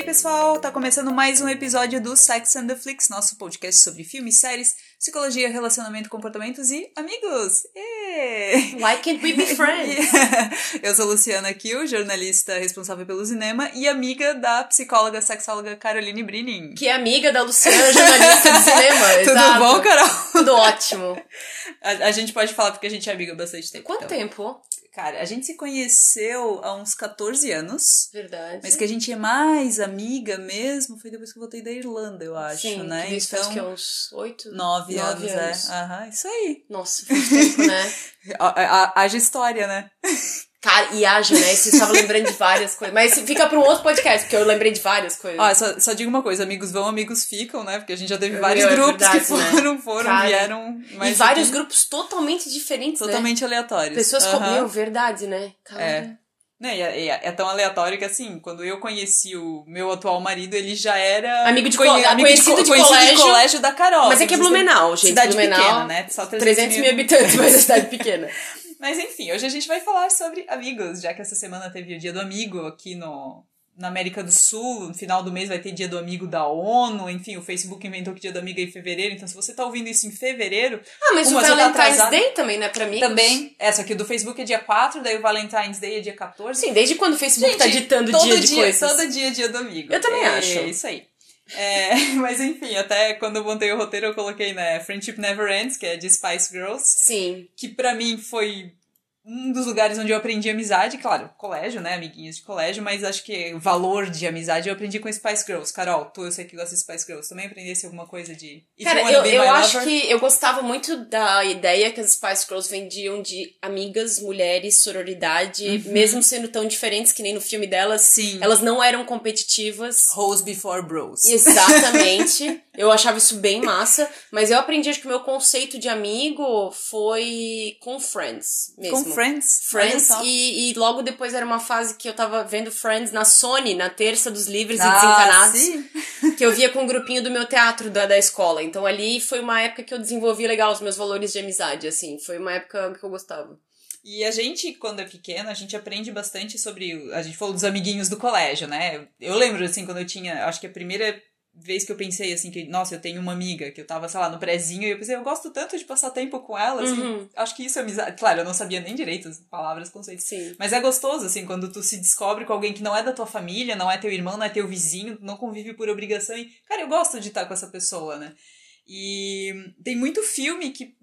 aí, pessoal? Tá começando mais um episódio do Sex and the Flix, nosso podcast sobre filmes, séries, psicologia, relacionamento, comportamentos e amigos. Why can't we be friends? Eu sou Luciana Kiel, jornalista responsável pelo cinema e amiga da psicóloga sexóloga Caroline Brinning. que é amiga da Luciana, jornalista de cinema. Tudo exato. bom, Carol? Tudo ótimo. A, a gente pode falar porque a gente é amiga há bastante tempo. Quanto então. tempo? Cara, a gente se conheceu há uns 14 anos. Verdade. Mas que a gente é mais amiga mesmo foi depois que eu voltei da Irlanda, eu acho, Sim, né? que então, que, uns oito? nove, Nove anos, anos. é. Aham, isso aí. Nossa, faz tempo, né? Haja história, né? Cara, e né? Você estava lembrando de várias coisas. Mas fica para um outro podcast, porque eu lembrei de várias coisas. Ó, só, só digo uma coisa, amigos vão, amigos ficam, né? Porque a gente já teve Meu, vários é grupos verdade, que né? foram, foram, Cara, vieram. e Mas vários aqui, grupos totalmente diferentes, né? totalmente aleatórios. Pessoas com... Aham. Meu, verdade, né? Cara. É. Né, e é, e é- é tão aleatório que assim, quando eu conheci o meu atual marido, ele já era. Amigo de conhe- cole- conhecido co- de conhecido colégio. colégio da Carol. Mas é que é Blumenau, gente. Cidade Blumenau, pequena, né? Só 300 mil habitantes, mas é cidade pequena. Mas enfim, hoje a gente vai falar sobre amigos, já que essa semana teve o Dia do Amigo aqui no, na América do Sul. No final do mês vai ter Dia do Amigo da ONU. Enfim, o Facebook inventou que Dia do Amigo é em fevereiro. Então, se você tá ouvindo isso em fevereiro, Ah, mas o tá Valentine's atrasada. Day também, né? Pra mim. também. Essa aqui do Facebook é dia 4, daí o Valentine's Day é dia 14. Sim, desde quando o Facebook tá Gente, ditando todo dia de coisas. Todo dia é dia do amigo. Eu também é, acho. É isso aí. É, mas enfim, até quando eu montei o roteiro eu coloquei, né, Friendship Never Ends, que é de Spice Girls. Sim. que pra mim foi um dos lugares onde eu aprendi amizade, claro, colégio, né, amiguinhos de colégio, mas acho que valor de amizade eu aprendi com Spice Girls. Carol, tu eu sei que gosta de Spice Girls, também aprendesse alguma coisa de If Cara, eu, eu acho Lover? que eu gostava muito da ideia que as Spice Girls vendiam de amigas, mulheres, sororidade, mesmo sendo tão diferentes que nem no filme delas. Sim. Elas não eram competitivas. Rose Before Bros. Exatamente. eu achava isso bem massa. Mas eu aprendi, acho que o meu conceito de amigo foi com Friends mesmo. Com Friends. Friends, e, e logo depois era uma fase que eu tava vendo Friends na Sony, na terça dos livres e Ah, desencanados sim. que eu via com um grupinho do meu teatro da, da escola. Então ali foi uma época que eu desenvolvi legal os meus valores de amizade, assim. Foi uma época que eu gostava. E a gente, quando é pequena, a gente aprende bastante sobre. A gente falou dos amiguinhos do colégio, né? Eu lembro, assim, quando eu tinha. Acho que a primeira vez que eu pensei, assim, que, nossa, eu tenho uma amiga, que eu tava, sei lá, no prezinho, e eu pensei, eu gosto tanto de passar tempo com ela, assim. Uhum. Acho que isso é amizade. Claro, eu não sabia nem direito as palavras, conceitos. Sim. Mas é gostoso, assim, quando tu se descobre com alguém que não é da tua família, não é teu irmão, não é teu vizinho, não convive por obrigação. E, cara, eu gosto de estar com essa pessoa, né? E tem muito filme que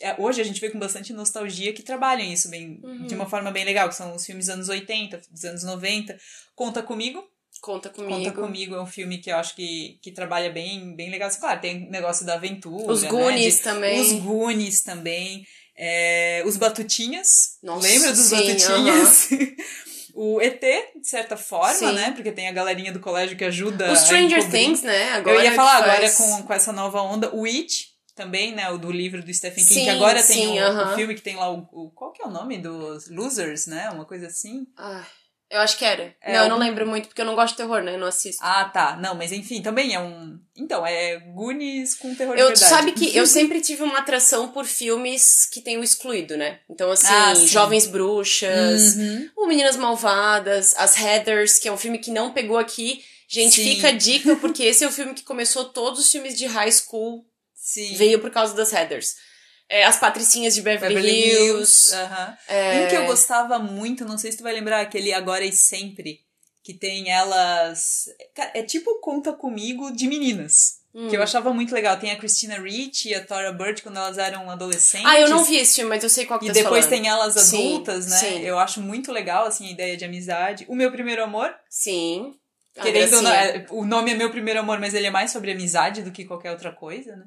é, hoje a gente vê com bastante nostalgia que trabalham isso bem, Uhum. de uma forma bem legal, que são os filmes dos anos 80, dos anos 90. Conta Comigo. Conta comigo. Conta Comigo é um filme que eu acho que, que trabalha bem, bem legal. Claro, tem o negócio da aventura. Os né, Goonies de- também. Os Goonies também. É, os Batutinhas. Nossa, Lembra dos sim, Batutinhas? o ET, de certa forma, Sim. né? Porque tem a galerinha do colégio que ajuda. O Stranger. Things, né? Agora Eu ia falar agora faz- com, com essa nova onda. O It, também, né? O do livro do Stephen King, Sim, que agora tem sim, o, aham. o filme que tem lá o, o- Qual que é o nome dos Losers, né? Uma coisa assim. Ah, eu acho que era. É, não, eu não lembro muito, porque eu não gosto de terror, né? Eu não assisto. Ah, tá. Não, mas enfim, também é um. Então, é Goonies com terror de Eu, verdade. sabe que eu sempre tive uma atração por filmes que tem o excluído, né? Então, assim, Ah. Jovens Bruxas, Uhum. o Meninas Malvadas, As Heathers, que é um filme que não pegou aqui. Gente, Sim. fica a dica, porque esse é o filme que começou todos os filmes de high school, Sim. veio por causa das Heathers. É, As Patricinhas de Beverly, Beverly Hills. Aham. é, Um que eu gostava muito, não sei se tu vai lembrar, aquele Agora e Sempre, que tem elas. É tipo Conta Comigo de meninas. hum. Que eu achava muito legal. Tem a Christina Ricci e a Tora Bird quando elas eram adolescentes. Ah, eu não vi esse filme, mas eu sei qual que E tá depois falando. tem elas Sim, adultas, né? sim. Eu acho muito legal, assim, a ideia de amizade. O Meu Primeiro Amor, Sim. Querendo ou não, Gracinha. é- o nome é Meu Primeiro Amor, mas ele é mais sobre amizade do que qualquer outra coisa, né?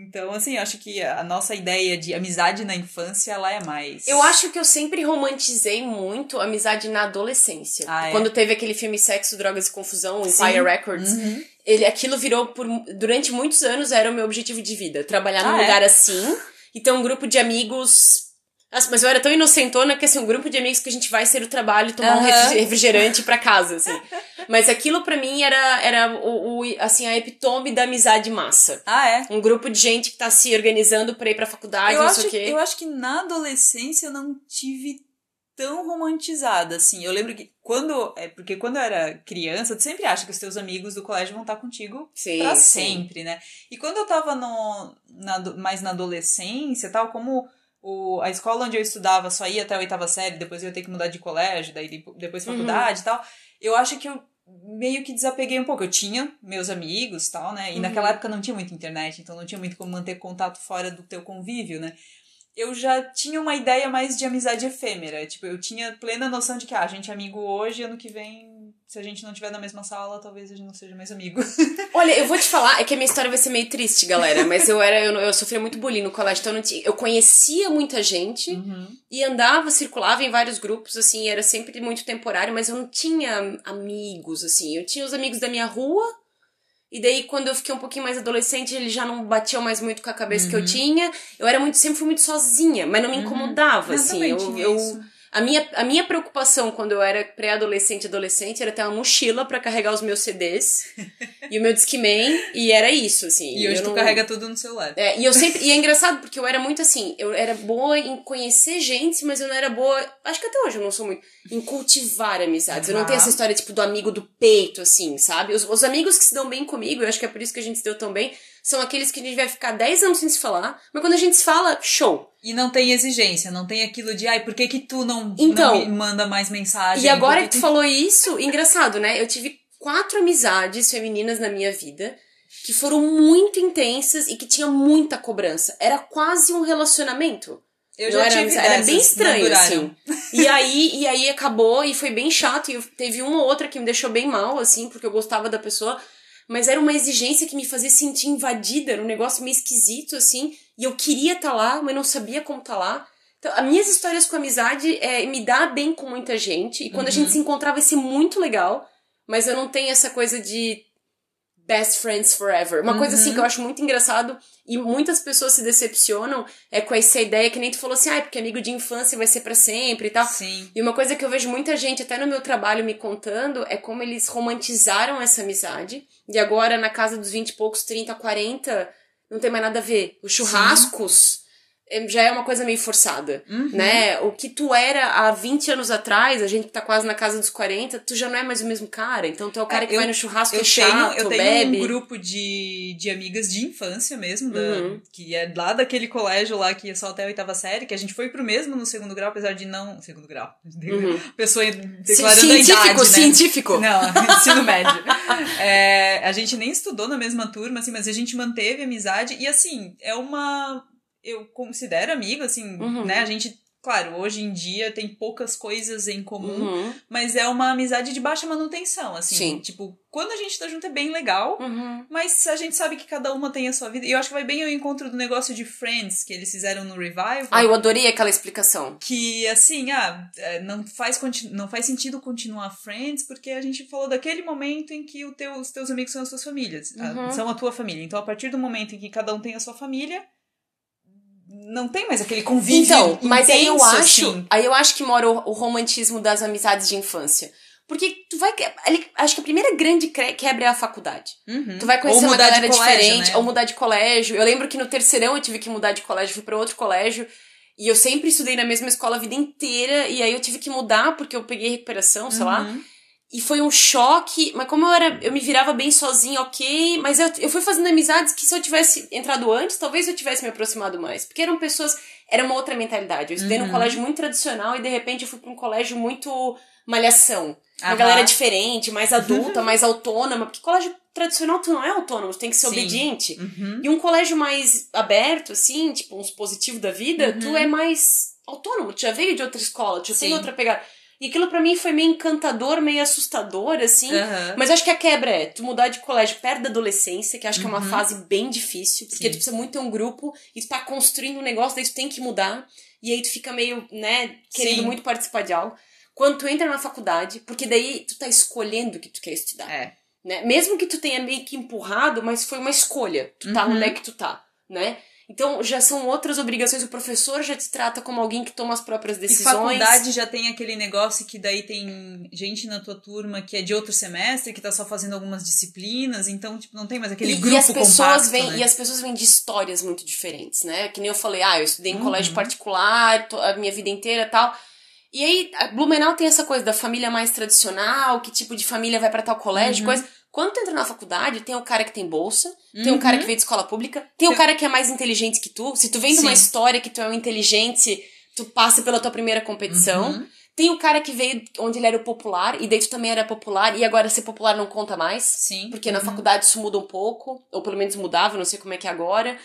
Então, assim, eu acho que a nossa ideia de amizade na infância, ela é mais... Eu acho que eu sempre romantizei muito a amizade na adolescência. Ah, é? Quando teve aquele filme Sexo, Drogas e Confusão. Empire Records, Uhum. ele, aquilo virou por durante muitos anos era o meu objetivo de vida, trabalhar num Ah, é? lugar assim e ter um grupo de amigos. Nossa, mas eu era tão inocentona que assim, um grupo de amigos que a gente vai ser o trabalho, tomar um Aham. refri- refrigerante pra casa, assim. Mas aquilo pra mim era era o, o assim a epitome da amizade massa. Ah, é? Um grupo de gente que tá se organizando pra ir pra faculdade, eu, não acho, sei o quê. eu acho que na adolescência eu não tive tão romantizada, assim. Eu lembro que quando. É porque quando eu era criança, tu sempre acha que os teus amigos do colégio vão estar contigo Sim, pra sim. sempre, né? E quando eu tava no, na, mais na adolescência tal, como o, a escola onde eu estudava só ia até a oitava série, depois eu ia ter que mudar de colégio, daí de- depois Uhum. faculdade e tal, eu acho que eu meio que desapeguei um pouco. Eu tinha meus amigos e tal, né? E Uhum. naquela época não tinha muita internet, então não tinha muito como manter contato fora do teu convívio, né? Eu já tinha uma ideia mais de amizade efêmera. Tipo, eu tinha plena noção de que, ah, a gente é amigo hoje, ano que vem, se a gente não estiver na mesma sala, talvez a gente não seja mais amigo. Olha, eu vou te falar, é que a minha história vai ser meio triste, galera, mas eu era, eu, eu sofria muito bullying no colégio, então eu, não tinha, eu conhecia muita gente Uhum. e andava, circulava em vários grupos, assim, era sempre muito temporário, mas eu não tinha amigos, assim, eu tinha os amigos da minha rua, e daí quando eu fiquei um pouquinho mais adolescente, eles já não batiam mais muito com a cabeça que eu tinha, eu era muito, sempre fui muito sozinha, mas não me incomodava, Eu assim, eu, eu, isso. A minha, a minha preocupação quando eu era pré-adolescente e adolescente era ter uma mochila pra carregar os meus CDs e o meu Discman, e era isso, assim. E hoje eu tu não- carrega tudo no celular. É, e eu sempre. E é engraçado porque eu era muito assim, eu era boa em conhecer gente, mas eu não era boa. Acho que até hoje eu não sou muito. Em cultivar amizades. Eu não tenho essa história, tipo, do amigo do peito, assim, sabe? Os, os amigos que se dão bem comigo, eu acho que é por isso que a gente se deu tão bem, são aqueles que a gente vai ficar 10 anos sem se falar, mas quando a gente se fala, show. E não tem exigência, não tem aquilo de, ai, por que que tu não, Então, não me manda mais mensagem? E agora que tu falou isso, engraçado, né? Eu tive quatro amizades femininas na minha vida que foram muito intensas e que tinha muita cobrança. Era quase um relacionamento. Eu Não já era, tive amizade, era dessas, bem estranho, assim. E aí, e aí acabou e foi bem chato. E teve uma ou outra que me deixou bem mal, assim, porque eu gostava da pessoa. Mas era uma exigência que me fazia sentir invadida, era um negócio meio esquisito, assim. E eu queria estar lá, mas não sabia como estar lá. Então, as minhas histórias com amizade é me dar bem com muita gente. E quando a Uhum. gente se encontrar vai ser muito legal. Mas eu não tenho essa coisa de best friends forever. Uma coisa Uhum. assim que eu acho muito engraçado e muitas pessoas se decepcionam é com essa ideia que nem tu falou assim, ah, porque amigo de infância vai ser pra sempre e tal. Sim. E uma coisa que eu vejo muita gente, até no meu trabalho, me contando, é como eles romantizaram essa amizade. E agora, na casa dos 20 e poucos, 30, 40, não tem mais nada a ver. Os churrascos eh, já é uma coisa meio forçada, Uhum. né? O que tu era há 20 anos atrás, a gente tá quase na casa dos 40, tu já não é mais o mesmo cara. Então tu é o cara É, que eu- vai no churrasco Eu é chato, tenho, eu tenho bebe. um grupo de, de amigas de infância mesmo, da- Uhum. que é lá daquele colégio lá que é só até a oitava série, que a gente foi pro mesmo no segundo grau, apesar de não. Segundo grau. Uhum. Pessoa declarando a científico, idade, né? científico. Não, ensino médio. É, a gente nem estudou na mesma turma, assim, mas a gente manteve amizade. E assim, é uma. Eu considero amigo, assim, Uhum. né? A gente, claro, hoje em dia tem poucas coisas em comum, Uhum. mas é uma amizade de baixa manutenção, assim. Sim. Tipo, quando a gente tá junto é bem legal. Uhum. Mas a gente sabe que cada uma tem a sua vida. E eu acho que vai bem ao encontro do negócio de Friends que eles fizeram no Revival. Ah, eu adorei aquela explicação. Que assim, ah, é, não faz, não faz sentido continuar Friends porque a gente falou daquele momento em que teu, os teus amigos são as tuas famílias. ah, Uhum. são a tua família. Então, a partir do momento em que cada um tem a sua família, não tem mais aquele convívio. Então, mas aí eu acho, assim. aí eu acho que mora o, o romantismo das amizades de infância. Porque tu vai. Acho que a primeira grande quebra é a faculdade. Uhum. Tu vai conhecer uma galera colégio, diferente, né? ou mudar de colégio. Eu lembro que no terceirão eu tive que mudar de colégio, fui pra outro colégio. E eu sempre estudei na mesma escola a vida inteira. E aí eu tive que mudar porque eu peguei recuperação, sei lá. Uhum. E foi um choque, mas como eu era, eu me virava bem sozinha, ok, mas eu, eu fui fazendo amizades que se eu tivesse entrado antes, talvez eu tivesse me aproximado mais. Porque eram pessoas, era uma outra mentalidade. Eu estudei num Uhum. colégio muito tradicional e de repente eu fui pra um colégio muito malhação. Uma Aham. galera diferente, mais adulta, mais autônoma. Porque colégio tradicional tu não é autônomo, tu tem que ser Sim. obediente. Uhum. E um colégio mais aberto, assim, tipo, uns positivos da vida, tu é mais autônomo, tu já veio de outra escola, tu já tem outra pegada. E aquilo pra mim foi meio encantador, meio assustador, assim. Aham. Mas acho que a quebra é tu mudar de colégio perto da adolescência, que acho que é uma Uhum. fase bem difícil, porque Sim. tu precisa muito ter um grupo e tu tá construindo um negócio, daí tu tem que mudar. E aí tu fica meio, né, querendo Sim. muito participar de algo. Quando tu entra na faculdade, porque daí tu tá escolhendo o que tu quer estudar É. né? Mesmo que tu tenha meio que empurrado, mas foi uma escolha. Tu tá Uhum. onde é que tu tá, né? Então já são outras obrigações. O professor já te trata como alguém que toma as próprias E decisões. faculdade já tem aquele negócio que daí tem gente na tua turma que é de outro semestre, que tá só fazendo algumas disciplinas, então, tipo, não tem mais aquele e, grupo e as pessoas compacto, vêm né? e as pessoas vêm de histórias muito diferentes, né? Que nem eu falei, ah, eu estudei em Uhum. colégio particular a minha vida inteira, e tal. E aí, a Blumenau tem essa coisa da família mais tradicional, que tipo de família vai para tal colégio, Uhum. coisa. Quando tu entra na faculdade, tem o cara que tem bolsa, tem o cara Uhum. que veio de escola pública, tem o cara que é mais inteligente que tu. Se tu vem de uma história que tu é um inteligente, tu passa pela tua primeira competição. Uhum. Tem o cara que veio onde ele era o popular, e daí tu também era popular, e agora ser popular não conta mais. Sim. Porque na Uhum. faculdade isso muda um pouco, ou pelo menos mudava, não sei como é que é agora.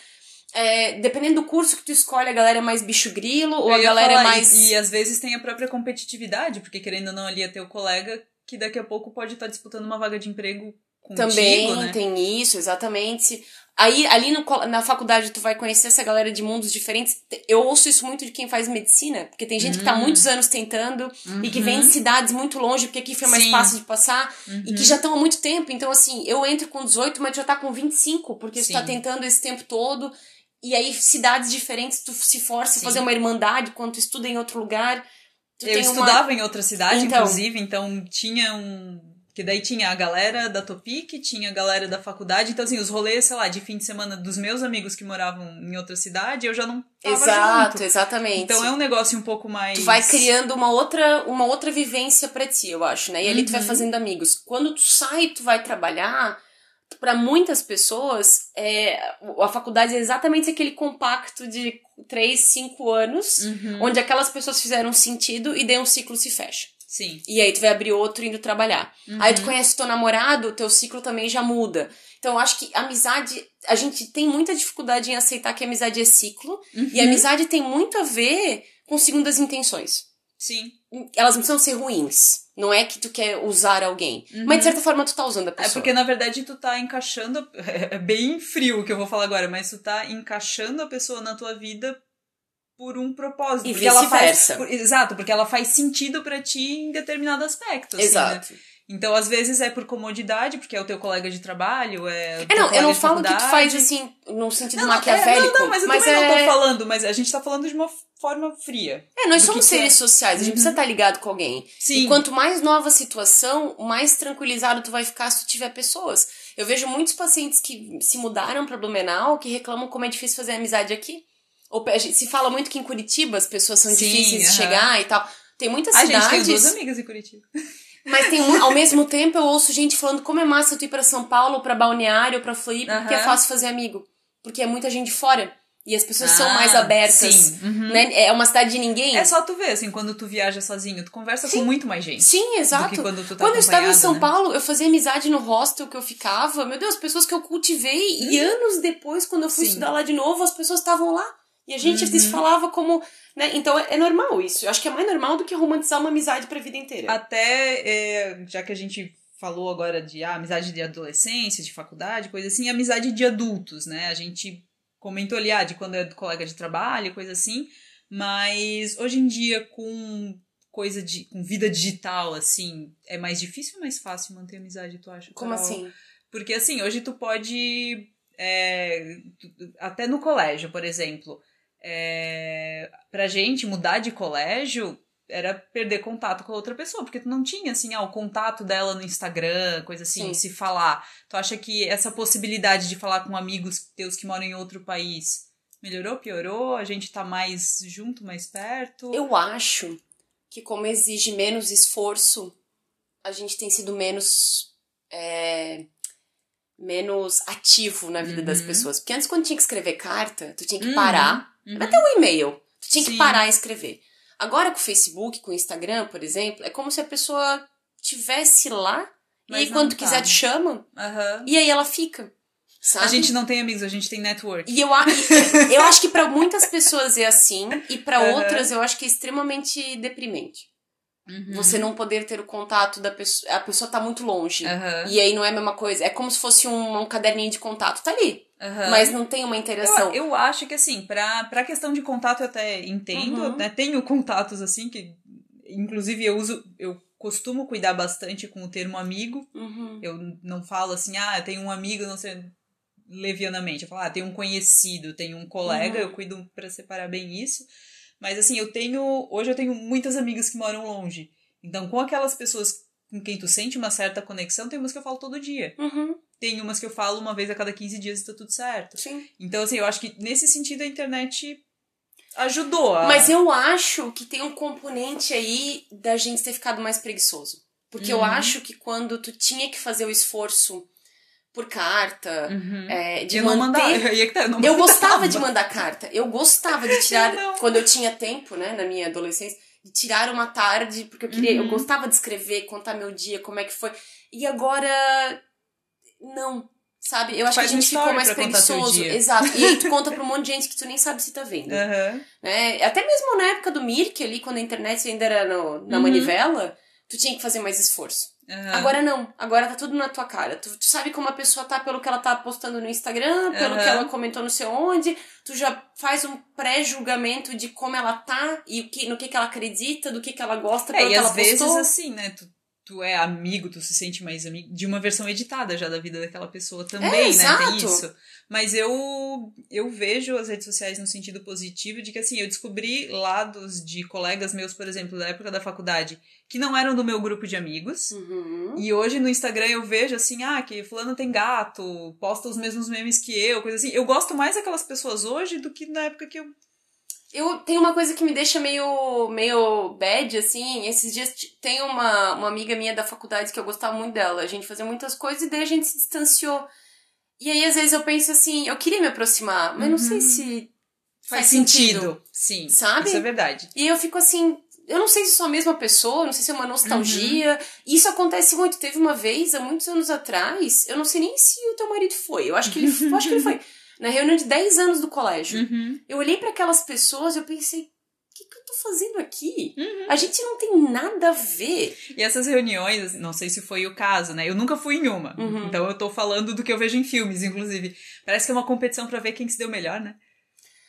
É, dependendo do curso que tu escolhe, a galera é mais bicho grilo, ou Eu a galera falar, é mais. E, e às vezes tem a própria competitividade, porque querendo ou não, ali é teu colega que daqui a pouco pode estar disputando uma vaga de emprego contigo, Também né? tem isso, exatamente. Aí, ali no na faculdade, tu vai conhecer essa galera de mundos diferentes. Eu ouço isso muito de quem faz medicina, porque tem gente que tá Hum. muitos anos tentando e que vem de cidades muito longe, porque aqui foi mais Sim. fácil de passar, e Uhum. que já estão há muito tempo. Então, assim, eu entro com 18, mas tu já tá com 25, porque tu tá Sim. tentando esse tempo todo. E aí, cidades diferentes, tu se força a Sim. fazer uma irmandade quando tu estuda em outro lugar. Tu Eu tem uma- estudava em outra cidade, Então. inclusive, então tinha um. Que daí tinha a galera da Topic, tinha a galera da faculdade. Então, assim, os rolês, sei lá, de fim de semana dos meus amigos que moravam em outra cidade, eu já não tava Exato, junto. exatamente. Então é um negócio um pouco mais. Tu vai criando uma outra, uma outra vivência pra ti, eu acho, né? E ali tu vai Uhum. fazendo amigos. Quando tu sai, tu vai trabalhar, pra muitas pessoas, é, a faculdade é exatamente aquele compacto de três, cinco anos, Uhum. onde aquelas pessoas fizeram sentido e daí um ciclo se fecha. Sim. E aí tu vai abrir outro indo trabalhar. Aí tu Uhum. conhece teu namorado, o teu ciclo também já muda. Então eu acho que amizade, a gente tem muita dificuldade em aceitar que amizade é ciclo, e Uhum. amizade tem muito a ver com segundas intenções Sim. elas não precisam ser ruins. Não é que tu quer usar alguém. Uhum. Mas de certa forma tu tá usando a É pessoa. porque, na verdade, tu tá encaixando. É bem frio o que eu vou falar agora, mas tu tá encaixando a pessoa na tua vida por um propósito. E porque ela faz- vice-versa. por- Exato, porque ela faz sentido pra ti em determinado aspecto. assim, né? Exato. Então, às vezes é por comodidade, porque é o teu colega de trabalho, é. É, não, eu não falo que tu faz assim, num sentido Não, não, é, maquiavélico. não, não, mas eu também é... não tô falando, mas a gente tá falando de uma forma fria. É, nós somos que seres é. sociais, a gente precisa estar ligado com alguém. Sim. E quanto mais nova a situação, mais tranquilizado tu vai ficar se tu tiver pessoas. Eu vejo muitos pacientes que se mudaram pra Blumenau que reclamam como é difícil fazer amizade aqui. Ou gente- se fala muito que em Curitiba as pessoas são Sim, difíceis de aham. chegar e tal. Tem muitas A gente cidades. tem duas amigas em Curitiba. Mas tem ao mesmo tempo eu ouço gente falando como é massa tu ir pra São Paulo, pra Balneário, pra Floripa, porque é fácil fazer amigo. Porque é muita gente fora. E as pessoas são Ah, mais abertas. sim. Uhum. Né? É uma cidade de ninguém. É só tu ver, assim, quando tu viaja sozinho, tu conversa com muito mais gente. Sim, exato. Quando tá Quando eu estava em São né? Paulo, eu fazia amizade no hostel que eu ficava. Meu Deus, pessoas que eu cultivei. E anos depois, quando eu fui Uhum. Sim. estudar lá de novo, as pessoas estavam lá. E a gente Uhum. se falava como. Né? Então é, é normal isso. Eu acho que é mais normal do que romantizar uma amizade pra vida inteira. Até, é, já que a gente falou agora de ah, amizade de adolescência, de faculdade, coisa assim, amizade de adultos, né? A gente comentou ali, ah, de quando é colega de trabalho, coisa assim, mas hoje em dia, com coisa de. com vida digital, assim, é mais difícil ou mais fácil manter amizade, tu acha? Como Carol? assim? Porque assim, hoje tu pode. é, até no colégio, por exemplo. É, pra gente mudar de colégio era perder contato com a outra pessoa, porque tu não tinha assim, ah, o contato dela no Instagram, coisa assim, Sim. se falar. Tu acha que essa possibilidade de falar com amigos teus que moram em outro país melhorou, piorou? A gente tá mais junto, mais perto? Eu acho que como exige menos esforço, a gente tem sido menos é, menos ativo na vida das Uhum. pessoas. Porque antes, quando tinha que escrever carta, tu tinha que Uhum. parar. Uhum. Até um e-mail. Tu tinha que Sim. parar e escrever. Agora com o Facebook, com o Instagram, por exemplo, é como se a pessoa tivesse lá e Mas aí não quando tá. quiser te chama Aham. e aí ela fica. Sabe? A gente não tem amigos, a gente tem network. E eu, eu acho que pra muitas pessoas é assim e pra Aham. outras eu acho que é extremamente deprimente. Uhum. Você não poder ter o contato da pessoa. A pessoa tá muito longe. Aham. E aí não é a mesma coisa. É como se fosse um, um caderninho de contato. Tá ali. Aham. Mas não tem uma interação. Eu, eu acho que assim, pra, pra questão de contato eu até entendo, Uhum. né? Tenho contatos assim que. Inclusive eu uso. Eu costumo cuidar bastante com o termo amigo. Uhum. Eu não falo assim, ah, eu tenho um amigo, não sei, levianamente. Eu falo, ah, tenho um conhecido, tenho um colega, Uhum. eu cuido pra separar bem isso. Mas assim, eu tenho. Hoje eu tenho muitas amigas que moram longe. Então, com aquelas pessoas com quem tu sente uma certa conexão, tem umas que eu falo todo dia. Uhum. Tem umas que eu falo uma vez a cada 15 dias e tá tudo certo. Sim. Então, assim, eu acho que nesse sentido a internet ajudou. A... Mas eu acho que tem um componente aí da gente ter ficado mais preguiçoso. Porque eu Uhum. acho que quando tu tinha que fazer o esforço por carta, Uhum. é, de eu não manter. mandava. Que tá, eu Eu gostava de mandar carta. Eu gostava de tirar, Eu quando eu tinha tempo, né, na minha adolescência, de tirar uma tarde, porque eu queria, eu Uhum. gostava de escrever, contar meu dia, como é que foi. E agora não, sabe? Eu acho Faz que a gente ficou mais preguiçoso. Exato. E aí tu conta pra um monte de gente que tu nem sabe se tá vendo. Aham. Né? Até mesmo na época do Mirk ali, quando a internet ainda era no- na Uhum. manivela, tu tinha que fazer mais esforço. Aham. Agora não, agora tá tudo na tua cara. Tu, tu sabe como a pessoa tá pelo que ela tá postando no Instagram, pelo Aham. que ela comentou não sei onde, tu já faz um pré-julgamento de como ela tá e o que, no que, que ela acredita, do que, que ela gosta, É, pelo e que ela às vezes postou. assim, né? Tu, tu é amigo, tu se sente mais amigo de uma versão editada já da vida daquela pessoa também, né? Tem exato. isso. Mas eu eu vejo as redes sociais no sentido positivo de que assim, eu descobri lados de colegas meus, por exemplo, da época da faculdade, que não eram do meu grupo de amigos. Uhum. E hoje no Instagram eu vejo assim, ah, que fulano tem gato, posta os mesmos memes que eu, coisa assim. Eu gosto mais daquelas pessoas hoje do que na época que eu. Eu tenho uma coisa que me deixa meio, meio bad, assim. Esses dias tem uma, uma amiga minha da faculdade que eu gostava muito dela. A gente fazia muitas coisas e daí a gente se distanciou. E aí, às vezes, eu penso assim, eu queria me aproximar, mas não sei Uhum. se Faz, Faz sentido. sentido. Sim. Sabe? Isso é verdade. E eu fico assim, eu não sei se sou a mesma pessoa, não sei se é uma nostalgia. Uhum. Isso acontece muito. Teve uma vez, há muitos anos atrás, eu não sei nem se o teu marido foi. Eu acho que ele, eu acho que ele foi. Na reunião de 10 anos do colégio. Uhum. Eu olhei para aquelas pessoas e eu pensei, o que, que eu tô fazendo aqui? Uhum. A gente não tem nada a ver. E essas reuniões, não sei se foi o caso, né? Eu nunca fui em uma. Uhum. Então eu tô falando do que eu vejo em filmes, inclusive. Parece que é uma competição pra ver quem se deu melhor, né?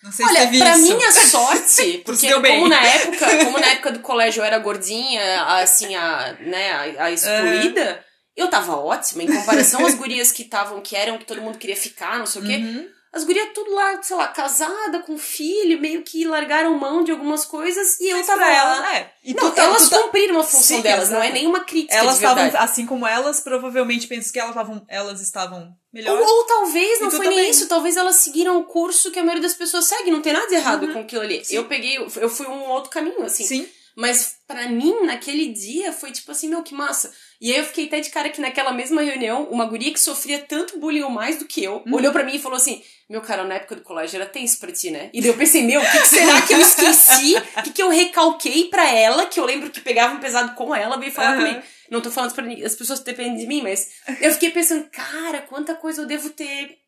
Não sei se Olha, teve pra minha sorte, porque como na época, como na época do colégio eu era gordinha, assim, a, né, a, a excluída, eu tava ótima em comparação às gurias que estavam, que eram, que todo mundo queria ficar, não sei o quê. Uhum. As gurias tudo lá, sei lá, casada, com filho, meio que largaram mão de algumas coisas e eu Mas tava pra lá. ela, é. E Não, tu tá- elas tu tá- cumpriram a função Sim, delas, não é nenhuma crítica Elas estavam, assim como elas, provavelmente pensam que elas estavam, elas estavam melhor. Ou, ou talvez não foi nem também. isso, talvez elas seguiram o curso que a maioria das pessoas segue, não tem nada de errado com aquilo ali. Uhum. Sim. Eu peguei, eu fui um outro caminho, assim. Sim. Mas pra mim, naquele dia, foi tipo assim, meu, que massa. E aí eu fiquei até de cara que naquela mesma reunião, uma guria que sofria tanto bullying ou mais do que eu, Uhum. olhou pra mim e falou assim, meu cara, na época do colégio era tenso pra ti, né? E daí eu pensei, meu, o que, que será que eu esqueci? O que, que eu recalquei pra ela, que eu lembro que pegava um pesado com ela, veio falar Aham. comigo. Não tô falando pra as pessoas dependem de mim, mas eu fiquei pensando, cara, quanta coisa eu devo ter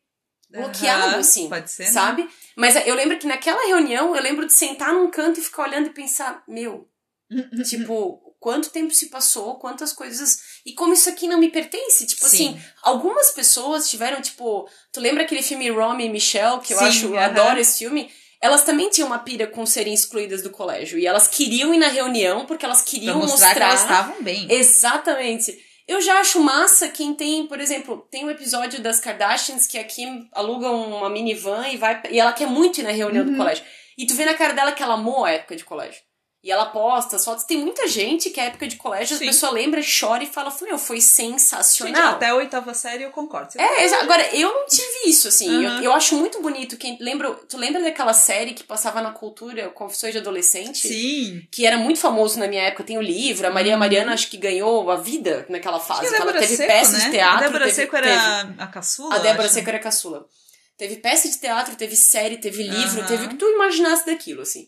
bloqueado, Aham, assim. Pode ser, né? Sabe? Mas eu lembro que naquela reunião, eu lembro de sentar num canto e ficar olhando e pensar, meu, tipo, quanto tempo se passou, quantas coisas. E como isso aqui não me pertence? Tipo Sim. assim, algumas pessoas tiveram, tipo. Tu lembra aquele filme Romy e Michelle, que eu Sim, acho, eu aham. adoro esse filme? Elas também tinham uma pira com serem excluídas do colégio. E elas queriam ir na reunião porque elas Pra queriam mostrar, que elas estavam bem. Exatamente. Eu já acho massa quem tem, por exemplo, tem um episódio das Kardashians que a Kim aluga uma minivan e vai e ela quer muito ir na reunião Uhum. do colégio. E tu vê na cara dela que ela amou a época de colégio. E ela posta as fotos. Tem muita gente que a época de colégio, Sim. a pessoa lembra, chora e fala, meu, foi Gente, sensacional. até a oitava série eu concordo. Você É, exa- agora, eu não tive isso, assim. Uhum. Eu, eu acho muito bonito. Quem lembra, tu lembra daquela série que passava na cultura, Confissões de Adolescente? Sim. que era muito famoso na minha época, tem o livro, a Maria Mariana acho que ganhou a vida naquela fase. Uhum. A ela teve Seco, peça né? de teatro. A Débora teve, Seco era a caçula, teve, a Débora acho. Seco era caçula. Teve peça de teatro, teve série, teve livro, Aham. teve o que tu imaginasse daquilo, assim.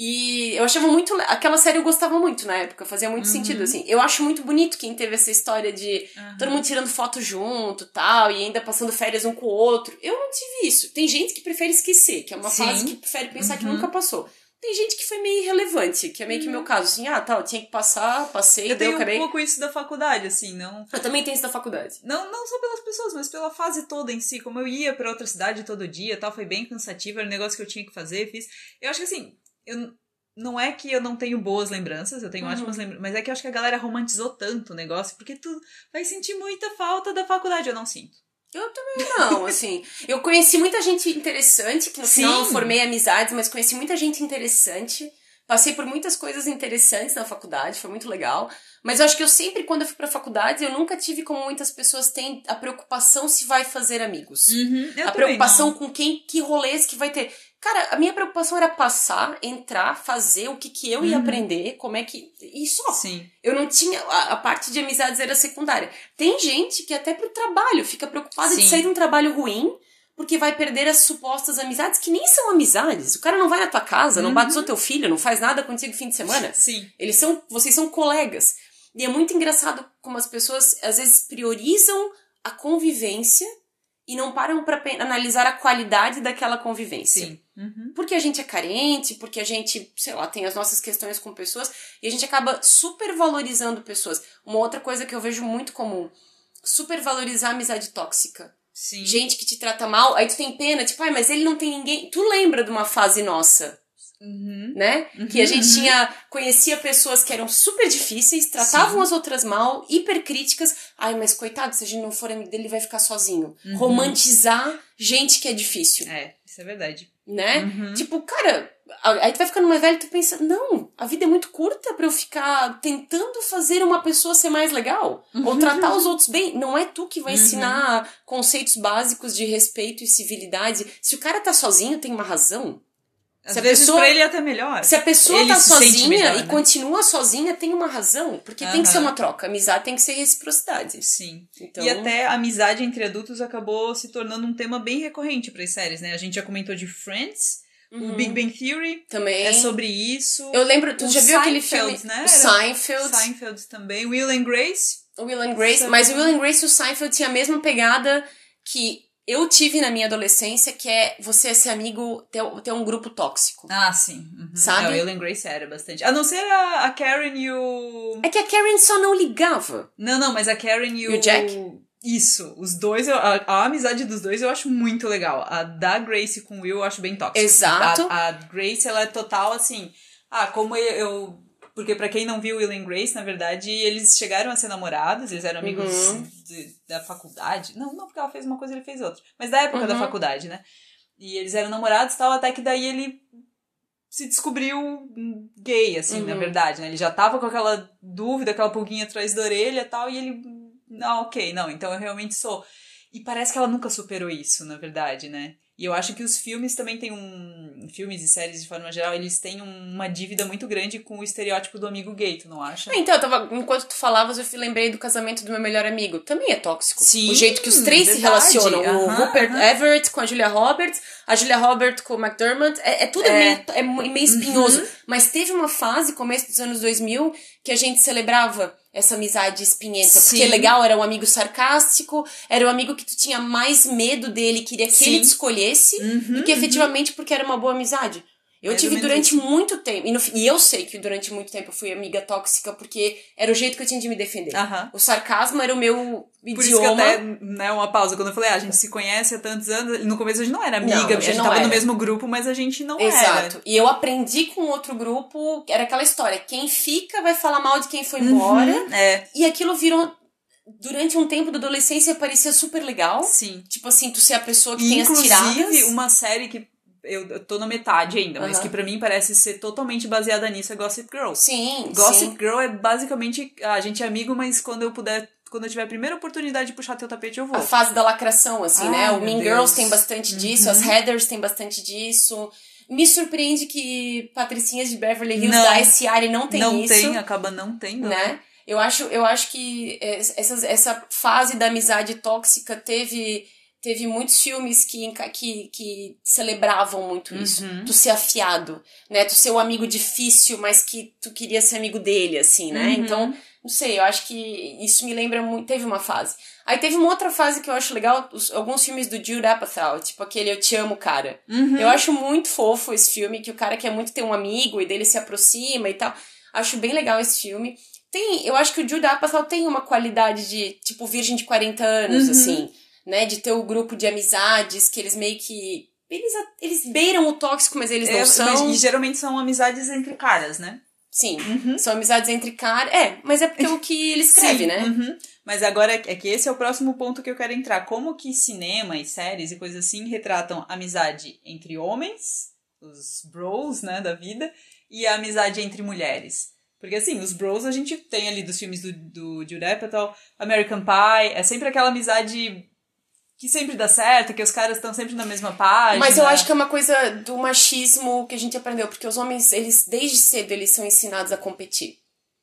E eu achava muito. Aquela série eu gostava muito na época, fazia muito Uhum. sentido, assim. Eu acho muito bonito quem teve essa história de Aham. todo mundo tirando foto junto tal, e ainda passando férias um com o outro. Eu não tive isso. Tem gente que prefere esquecer, que é uma Sim. fase que prefere pensar que Uhum. nunca passou. Tem gente que foi meio irrelevante, que é meio que o meu caso, assim, ah, tá, eu tinha que passar, passei, Eu daí eu tenho um acabei. pouco isso da faculdade, assim, não... Eu também tenho isso da faculdade. Não, não só pelas pessoas, mas pela fase toda em si. Como eu ia pra outra cidade todo dia tal, foi bem cansativo, era um negócio que eu tinha que fazer, fiz. Eu acho que assim, eu, não é que eu não tenho boas lembranças, eu tenho Uhum. ótimas lembranças, mas é que eu acho que a galera romantizou tanto o negócio, porque tu vai sentir muita falta da faculdade, eu não sinto. Eu também não, assim. Eu conheci muita gente interessante, que no Sim. final eu formei amizades, mas conheci muita gente interessante. Passei por muitas coisas interessantes na faculdade, foi muito legal. Mas eu acho que eu sempre, quando eu fui pra faculdade, eu nunca tive como muitas pessoas têm a preocupação se vai fazer amigos. Uhum, a preocupação não. com quem, que rolês que vai ter. Cara, a minha preocupação era passar, entrar, fazer o que, que eu ia Uhum. aprender, como é que. E só. Sim. Eu não tinha. A, a parte de amizades era secundária. Tem gente que até pro trabalho fica preocupada de Sim. sair de um trabalho ruim porque vai perder as supostas amizades, que nem são amizades. O cara não vai na tua casa, não Uhum. bate o teu filho, não faz nada contigo fim de semana. Sim. Eles são. Vocês são colegas. E é muito engraçado como as pessoas às vezes priorizam a convivência e não param pra pe- analisar a qualidade daquela convivência. Sim. Uhum. Porque a gente é carente, porque a gente, sei lá, tem as nossas questões com pessoas e a gente acaba supervalorizando pessoas. Uma outra coisa que eu vejo muito comum, supervalorizar a amizade tóxica. Sim. Gente que te trata mal, aí tu tem pena, tipo, ai, mas ele não tem ninguém. Tu lembra de uma fase nossa, Uhum. né? que a gente tinha, conhecia pessoas que eram super difíceis, tratavam Sim. as outras mal, hipercríticas. Ai, mas coitado, se a gente não for amigo dele, ele vai ficar sozinho. Uhum. Romantizar gente que é difícil É, isso é verdade. né? Uhum. Tipo, cara, aí tu vai ficando mais velho e tu pensa, não, a vida é muito curta pra eu ficar tentando fazer uma pessoa ser mais legal. Ou tratar os outros bem. Não é tu que vai Uhum. ensinar conceitos básicos de respeito e civilidade. Se o cara tá sozinho, tem uma razão. Às Se a vezes pessoa- pra ele é até melhor. Se a pessoa Ele tá se sozinha melhor, e né? continua sozinha, tem uma razão. Porque tem que ser uma troca. Amizade tem que ser reciprocidade. Sim. Então, E até a amizade entre adultos acabou se tornando um tema bem recorrente para as séries, né? A gente já comentou de Friends, uhum, o Big Bang Theory também. é sobre isso. Eu lembro, tu o já viu aquele filme? né? O Seinfeld. Seinfeld também, Will and Grace. O Will and Grace, mas o Will and Grace e o Seinfeld tinha a mesma pegada que eu tive na minha adolescência, que é você ser amigo, ter, ter um grupo tóxico. Ah, sim. Uhum. Sabe? É, o Will and Grace era bastante. A não ser a, a Karen e o... É que a Karen só não ligava. Não, não, mas a Karen e o... E o Jack? Isso, os dois, eu- a, a amizade dos dois eu acho muito legal. A da Grace com o Will eu acho bem tóxica. Exato. A, a Grace, ela é total assim. Ah, como eu. eu- porque pra quem não viu Will and Grace, na verdade, eles chegaram a ser namorados, eles eram amigos Uhum. de- da faculdade. Não, não porque ela fez uma coisa e ele fez outra. Mas da época da Uhum. faculdade, né? E eles eram namorados e tal, até que daí ele se descobriu gay, assim, na Uhum. verdade, né? Ele já tava com aquela dúvida, aquela pulguinha atrás da orelha e tal, e ele. Não, ok, não, então eu realmente sou. E parece que ela nunca superou isso, na verdade, né? E eu acho que os filmes também têm um. Filmes e séries, de forma geral, eles têm uma dívida muito grande com o estereótipo do amigo gay, tu não acha? Ah, Então, eu tava, enquanto tu falavas, eu lembrei do casamento do meu melhor amigo. Também é tóxico. Sim, o jeito que os três se verdade. relacionam. o Rupert aham. Everett com a Julia Roberts, a Julia Roberts com o McDermott. É, é tudo É. Meio, é meio espinhoso. Uhum. Mas teve uma fase, começo dos anos 2000, que a gente celebrava essa amizade espinhenta. Porque Sim. legal, era um amigo sarcástico, era um amigo que tu tinha mais medo dele, queria que Sim. ele te escolhesse, Uhum, do que efetivamente porque era uma boa amizade. Eu Mais tive durante muito tempo, e, no e eu sei que durante muito tempo eu fui amiga tóxica porque era o jeito que eu tinha de me defender. O sarcasmo era o meu Por isso que idioma. até, né, uma pausa, quando eu falei, ah, a gente se conhece há tantos anos, no começo a gente não era amiga, Não, a porque a gente gente tava no era. mesmo grupo, mas a gente não Exato. era. E eu aprendi com outro grupo, era aquela história, quem fica vai falar mal de quem foi embora. Uhum, é, E aquilo virou, durante um tempo da adolescência, parecia super legal. sim. Tipo assim, tu ser a pessoa que tem as inclusive, tiradas. uma série que eu, eu tô na metade ainda, mas Aham. que pra mim parece ser totalmente baseada nisso é Gossip Girl. Sim, Gossip sim. Girl é basicamente, ah, a gente é amigo, mas quando eu puder, quando eu tiver a primeira oportunidade de puxar teu tapete, eu vou. A fase da lacração, assim, Ai, né? O Mean Deus. Girls tem bastante disso, Uhum. as Heathers tem bastante disso. Me surpreende que Patricinhas de Beverly Hills Não. da S.A.R. não tem não isso. tem, acaba não tendo. né? Eu acho, eu acho que é, essa, essa fase da amizade tóxica teve, teve muitos filmes que, que, que celebravam muito isso. Uhum. Tu ser afiado, né? Tu ser o amigo difícil, mas que tu queria ser amigo dele, assim, né? Uhum. Então, não sei, eu acho que isso me lembra muito. Teve uma fase. Aí teve uma outra fase que eu acho legal, os- alguns filmes do Jude Apatow, tipo aquele Eu Te Amo, Cara. Uhum. Eu acho muito fofo esse filme, que o cara quer muito ter um amigo e dele se aproxima e tal. Acho bem legal esse filme. Tem, eu acho que o Jude Apatow tem uma qualidade de, tipo, virgem de 40 anos, Uhum. assim, né? De ter o grupo de amizades que eles meio que... Eles, eles beiram o tóxico, mas eles não É, são. mas- e geralmente são amizades entre caras, né? Sim, Uhum. são amizades entre caras. É, mas é porque é o que ele escreve, Sim, né? uhum. Mas agora é que esse é o próximo ponto que eu quero entrar. Como que cinema e séries e coisas assim retratam amizade entre homens, os bros, né, da vida, e a amizade entre mulheres. Porque assim, os bros a gente tem ali dos filmes do, do Judd Apatow, American Pie, é sempre aquela amizade que sempre dá certo, que os caras estão sempre na mesma página. Mas eu acho que é uma coisa do machismo que a gente aprendeu, porque os homens, eles desde cedo eles são ensinados a competir.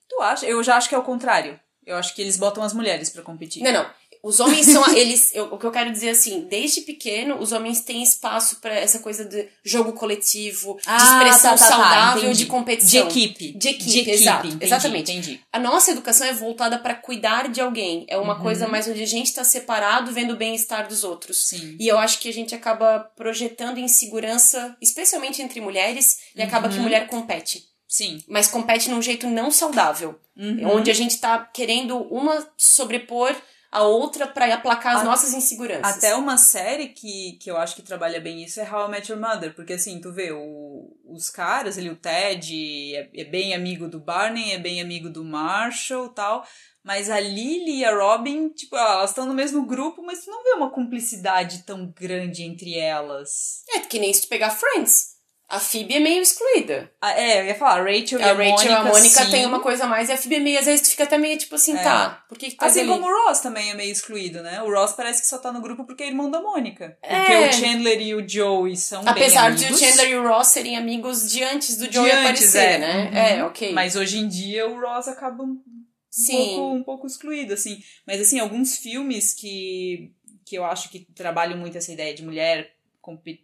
Tu acha? Eu já acho que é o contrário. Eu acho que eles botam as mulheres para competir. Não, não. Os homens são eles, eu, o que eu quero dizer assim, desde pequeno os homens têm espaço para essa coisa de jogo coletivo, Ah, de expressão tá, tá, tá, saudável, entendi. de competição, De equipe. de equipe, De equipe, exato, entendi, exatamente. entendi. A nossa educação é voltada para cuidar de alguém, é uma Uhum. coisa mais onde a gente está separado vendo o bem-estar dos outros. Sim. E eu acho que a gente acaba projetando insegurança, especialmente entre mulheres, e acaba Uhum. que mulher compete. Sim. Mas compete num jeito não saudável. Uhum. Onde a gente tá querendo uma sobrepor a outra pra aplacar as A- nossas inseguranças. Até uma série que, que eu acho que trabalha bem isso é How I Met Your Mother, porque assim, tu vê, o, os caras ali, o Ted é, é bem amigo do Barney, é bem amigo do Marshall tal, mas a Lily e a Robin, tipo, elas estão no mesmo grupo, mas tu não vê uma cumplicidade tão grande entre elas. É que nem se tu pegar Friends. A Phoebe é meio excluída. Ah, é, eu ia falar, a Rachel e A a, Rachel Mônica, e a Mônica sim. tem uma coisa a mais e a Phoebe é meio, às vezes tu fica até meio tipo assim, É. tá, por que que tá Assim ali? como o Ross também é meio excluído, né? O Ross parece que só tá no grupo porque é irmão da Mônica. Porque É. o Chandler e o Joey são Apesar de o. Chandler e o Ross serem amigos de antes do De Joey antes, aparecer, é. né? Uhum. É, ok. Mas hoje em dia o Ross acaba um, Sim. pouco, um pouco excluído, assim. Mas, assim, alguns filmes que, que eu acho que trabalham muito essa ideia de mulher,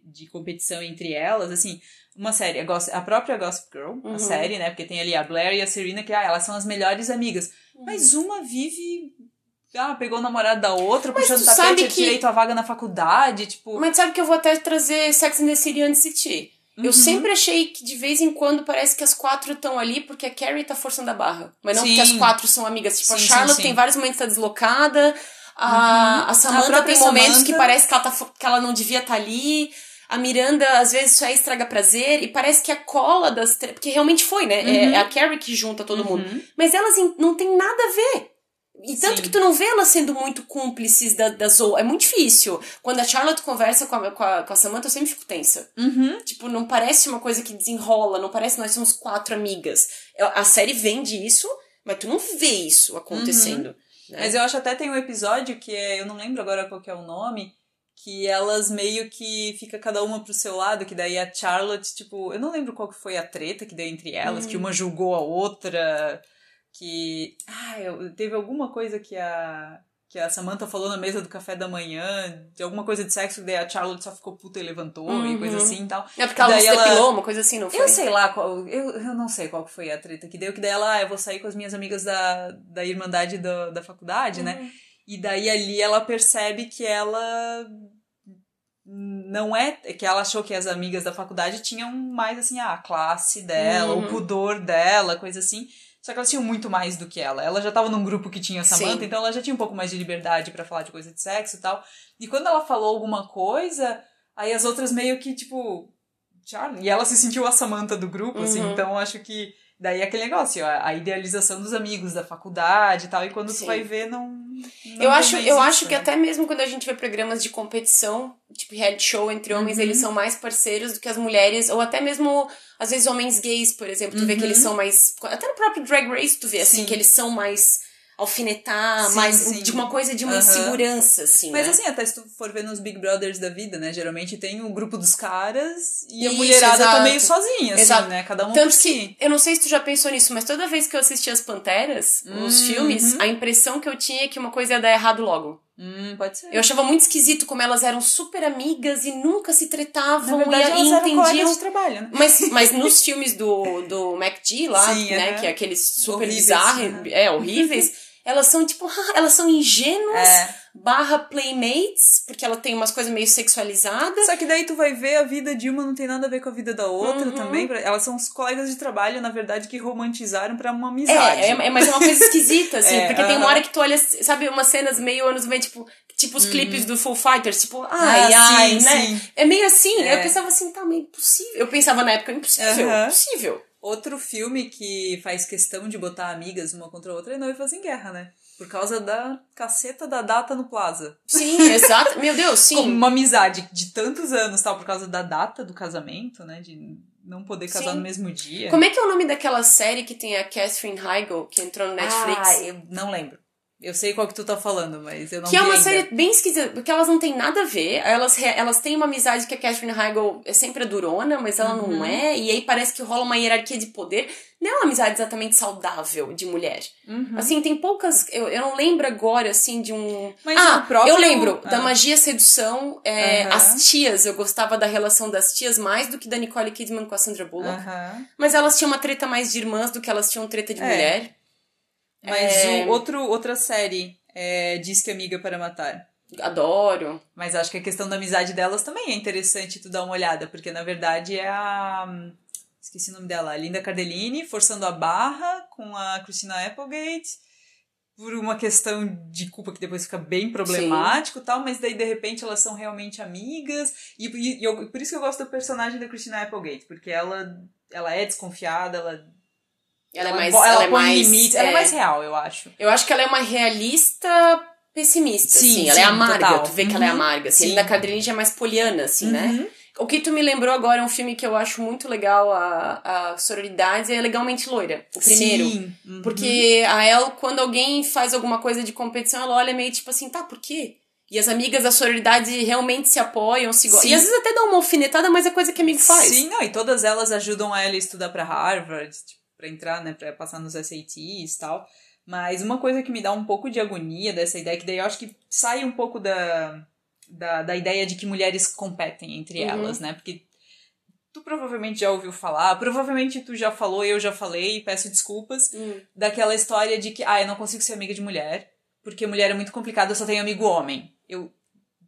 de competição entre elas, assim... Uma série, a, Gossip- a própria Gossip Girl, Uhum. a série, né? Porque tem ali a Blair e a Serena, que ah, elas são as melhores amigas. Uhum. Mas uma vive... Ah, pegou o namorado da outra, Mas puxando tu tapete, é que- direito a vaga na faculdade, tipo... Mas sabe que eu vou até trazer Sex and the City antes de ti. Eu Uhum. sempre achei que de vez em quando parece que as quatro estão ali porque a Carrie tá forçando a barra. Mas não Sim. porque as quatro são amigas. Tipo, Sim, a Charlotte sim, tem vários momentos que tá deslocada. A, a Samantha tem momentos Samantha. que parece que ela, tá, que ela não devia estar ali. A Miranda, às vezes, só é estraga prazer. E parece que a cola das três. Porque realmente foi, né? É- Uhum. É, a Carrie que junta todo mundo. Uhum. Mas elas não tem nada a ver. E tanto Sim. que tu não vê elas sendo muito cúmplices da, das outras. É muito difícil. Quando a Charlotte conversa com a, com, a, com a Samantha, eu sempre fico tensa. Uhum. Tipo, não parece uma coisa que desenrola, não parece nós somos quatro amigas. A série vende isso, mas tu não vê isso acontecendo. Né? Mas eu acho até tem um episódio que é, eu não lembro agora qual que é o nome, que elas meio que fica cada uma pro seu lado, que daí a Charlotte, tipo, eu não lembro qual que foi a treta que deu entre elas, Hum. que uma julgou a outra, que ah, eu- teve alguma coisa que a que a Samantha falou na mesa do café da manhã, de alguma coisa de sexo, daí a Charlotte só ficou puta e levantou e Uhum. coisa assim e tal. É porque ela se ela- depilou, uma coisa assim, não foi? Eu sei lá qual. Eu, eu não sei qual foi a treta que deu, que daí ela, ah, eu vou sair com as minhas amigas da, da Irmandade da, da faculdade, né? Uhum. E daí ali ela percebe que ela não é. que ela achou que as amigas da faculdade tinham mais assim, a classe dela, Uhum. o pudor dela, coisa assim. Só que elas tinham muito mais do que ela. Ela já tava num grupo que tinha Samantha, Sim. então ela já tinha um pouco mais de liberdade pra falar de coisa de sexo e tal. E quando ela falou alguma coisa, aí as outras meio que, tipo. Charlie. E ela se sentiu a Samantha do grupo, assim. Uhum. Então eu acho que. Daí é aquele negócio, ó, a idealização dos amigos da faculdade e tal. E quando Sim. tu vai ver, não. não Eu acho, eu isso, acho que né? até mesmo quando a gente vê programas de competição, tipo reality show entre homens, Uhum. eles são mais parceiros do que as mulheres, ou até mesmo, às vezes, homens gays, por exemplo, tu vê que eles Uhum. são mais. Até no próprio Drag Race, tu vê assim, Sim. que eles são mais alfinetar, Sim, mais sim. de uma coisa de uma Aham. insegurança, assim. Mas né? assim, até se tu for ver nos Big Brothers da vida, né? Geralmente tem o grupo dos caras e a Isso, mulherada tá exato. meio sozinha, assim, Exato. né? Cada um Tanto por si. eu não sei se tu já pensou nisso, mas toda vez que eu assistia as Panteras, os Uhum. filmes, a impressão que eu tinha é que uma coisa ia dar errado logo. Hum, pode ser. Eu achava muito esquisito como elas eram super amigas e nunca se Na tretavam verdade, e, elas e eram entendiam. de trabalho, né? Mas, mas nos filmes do, do MacD lá, Sim, né, aham. que é aqueles super Horríveis, bizarros, aham. é, horríveis, elas são tipo, elas são ingênuas, É. barra playmates, porque ela tem umas coisas meio sexualizadas. Só que daí tu vai ver a vida de uma não tem nada a ver com a vida da outra Uhum. também. Elas são os colegas de trabalho, na verdade, que romantizaram pra uma amizade. É, é, é, mas é uma coisa esquisita, assim, É, porque tem uma hora que tu olha, sabe, umas cenas meio anos 90, tipo, tipo os clipes do Full Fighters, tipo. Ah, ai, sim, ai, né? sim. É meio assim, É. eu pensava assim, tá meio impossível. Eu pensava na época, impossível, Aham. impossível. Outro filme que faz questão de botar amigas uma contra a outra é Noivas em Guerra, né? Por causa da caceta da data no Plaza. Sim, exato. Meu Deus, sim. Como uma amizade de tantos anos, tal, por causa da data do casamento, né? De não poder casar Sim. no mesmo dia. Como é que é o nome daquela série que tem a Catherine Heigl, que entrou no Netflix? Ah, eu não lembro. Eu sei qual que tu tá falando, mas eu não Que é uma ainda. série bem esquisita, porque elas não têm nada a ver. Elas, elas têm uma amizade que a Catherine Heigl é sempre a durona, mas ela Uhum. não é. E aí parece que rola uma hierarquia de poder. Não é uma amizade exatamente saudável de mulher. Uhum. Assim, tem poucas. Eu, eu não lembro agora, assim, de um. Mas ah, próprio- eu lembro. Ah. Da magia sedução. é, Aham. As tias. Eu gostava da relação das tias mais do que da Nicole Kidman com a Sandra Bullock. Mas elas tinham uma treta mais de irmãs do que elas tinham treta de É. mulher. Mas É. o outro, outra série é Diz que Amiga para Matar. Adoro. Mas acho que a questão da amizade delas também é interessante tu dar uma olhada, porque na verdade é a. Esqueci o nome dela, a Linda Cardellini forçando a barra com a Christina Applegate por uma questão de culpa que depois fica bem problemático e tal, mas daí de repente elas são realmente amigas. E, e- e eu- por isso que eu gosto do personagem da Christina Applegate, porque ela, ela é desconfiada, ela, Ela é mais. ela, Ela, é mais. limites, ela é é, mais real, eu acho. Eu acho que ela é uma realista pessimista, Sim, assim. Ela sim, é amarga, total. tu vê que ela é Uhum, amarga. Assim. sim. Linda Cardellini já é mais poliana, assim, né? Uhum. O que tu me lembrou agora é um filme que eu acho muito legal, a, a Sororidade, é Legalmente Loira, o primeiro. Sim. Uhum. Porque a El, quando alguém faz alguma coisa de competição, ela olha meio tipo assim, tá, por quê? E as amigas da sororidade realmente se apoiam, se gostam. E às vezes até dão uma alfinetada, mas é coisa que amigo faz. Sim, não, e todas elas ajudam ela a estudar pra Harvard, tipo, pra entrar, né, pra passar nos SATs e tal. Mas uma coisa que me dá um pouco de agonia dessa ideia, que daí eu acho que sai um pouco da, da, da ideia de que mulheres competem entre Uhum. elas, né? Porque tu provavelmente já ouviu falar, provavelmente tu já falou, eu já falei, peço desculpas, Hum. daquela história de que, ah, eu não consigo ser amiga de mulher, porque mulher é muito complicado, eu só tenho amigo homem. Eu,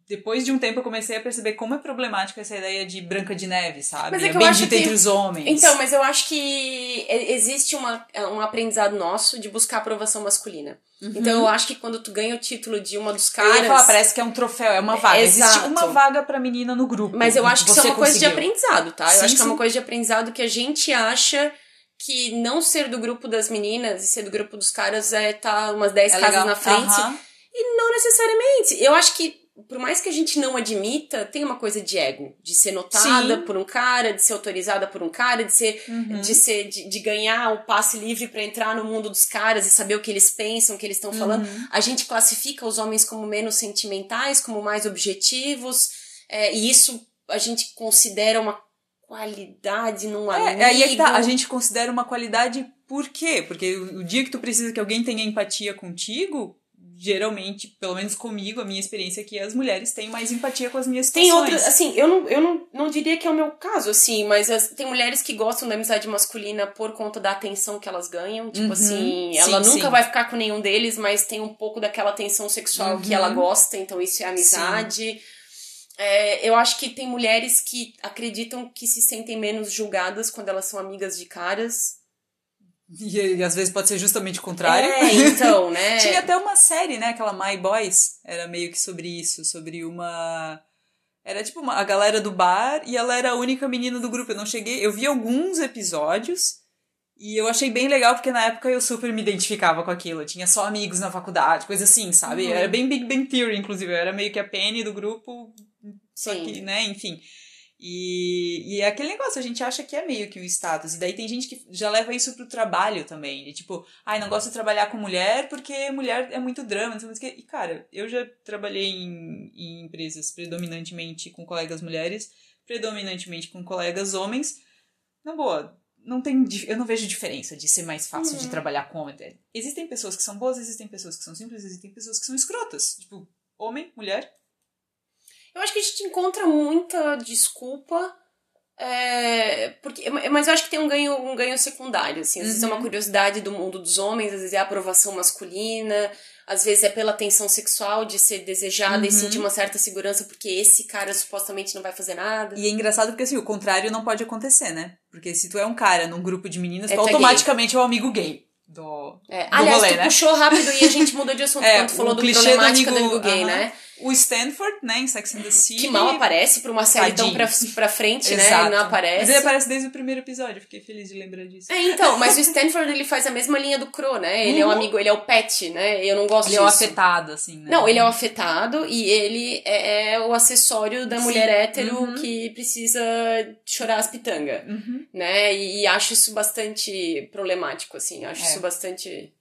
depois de um tempo, eu comecei a perceber como é problemática essa ideia de Branca de Neve, sabe? Mas é que eu bem acho que- entre os homens. Então, mas eu acho que existe uma, um aprendizado nosso de buscar aprovação masculina. Então eu acho que quando tu ganha o título de uma dos Uhum. Eu ia caras. falar, parece que é um troféu, é uma vaga. Existe Exato. uma vaga pra menina no grupo. Mas eu acho que isso é uma coisa de conseguiu. aprendizado, tá? Eu Sim, acho que é uma coisa de aprendizado que a gente acha que não ser do grupo das meninas e ser do grupo dos caras é estar umas 10 É casas legal. na frente. Aham. E não necessariamente. Eu acho que, por mais que a gente não admita, tem uma coisa de ego. De ser notada Sim. por um cara, de ser autorizada por um cara, de ser. Uhum. De, ser de, de ganhar o passe livre pra entrar no mundo dos caras e saber o que eles pensam, o que eles estão falando. Uhum. A gente classifica os homens como menos sentimentais, como mais objetivos. é, e isso a gente considera uma qualidade num amigo. É, aí é que tá. A gente considera uma qualidade por quê? Porque o dia que tu precisa que alguém tenha empatia contigo, geralmente, pelo menos comigo, a minha experiência é que as mulheres têm mais empatia com as minhas Tem situações. outras, assim, eu, não, eu não, não diria que é o meu caso, assim, mas as- tem mulheres que gostam da amizade masculina por conta da atenção que elas ganham. Tipo Uhum. assim, ela Sim, nunca sim. vai ficar com nenhum deles, mas tem um pouco daquela atenção sexual que Uhum. ela gosta, então isso é amizade. É, eu acho que tem mulheres que acreditam que se sentem menos julgadas quando elas são amigas de caras. E, e às vezes pode ser justamente o contrário. É, então, né? Tinha até uma série, né? Aquela My Boys. Era meio que sobre isso, sobre uma. Era tipo uma, a galera do bar e ela era a única menina do grupo. Eu não cheguei. Eu vi alguns episódios e eu achei bem legal porque na época eu super me identificava com aquilo. Eu tinha só amigos na faculdade, coisa assim, sabe? Uhum. Era bem Big Bang Theory, inclusive. Eu era meio que a Penny do grupo, só Sim. que, né? Enfim. E, e é aquele negócio, a gente acha que é meio que um status. E daí tem gente que já leva isso pro trabalho também. De tipo, ai, não gosto de trabalhar com mulher porque mulher é muito drama, não sei o que. E, cara, eu já trabalhei em, em empresas predominantemente com colegas mulheres, predominantemente com colegas homens. Na boa, não tem, eu não vejo diferença de ser mais fácil de Uhum. trabalhar com homem. Existem pessoas que são boas, existem pessoas que são simples, existem pessoas que são escrotas. Tipo, homem, mulher. Eu acho que a gente encontra muita desculpa. é, porque, mas eu acho que tem um ganho, um ganho secundário, assim. Às vezes é uma Uhum. curiosidade do mundo dos homens, às vezes é a aprovação masculina, às vezes é pela atenção sexual de ser desejada e Uhum. sentir uma certa segurança porque esse cara supostamente não vai fazer nada. E é engraçado porque assim, o contrário não pode acontecer, né? Porque se tu é um cara num grupo de meninas, É, tu é automaticamente é o amigo gay do, É, do aliás, rolê, tu né? puxou rápido e a gente mudou de assunto É, quando tu falou do clichê do problemática do amigo- amigo gay, aham. né? O Stanford, né, em Sex and the City. Que mal aparece pra uma série tão pra, Tadinho. pra frente, né? Ele não aparece. Mas ele aparece desde o primeiro episódio, fiquei feliz de lembrar disso. É, então, mas o Stanford ele faz a mesma linha do Crow, né? Ele é um Uhum. amigo, ele é o pet, né? Eu não gosto Ele é o disso. afetado, assim, né? Não, ele é o afetado e ele é, é o acessório da Sim. mulher hétero Uhum. que precisa chorar as pitangas, Uhum. né? E, e acho isso bastante problemático, assim. Acho É. isso bastante.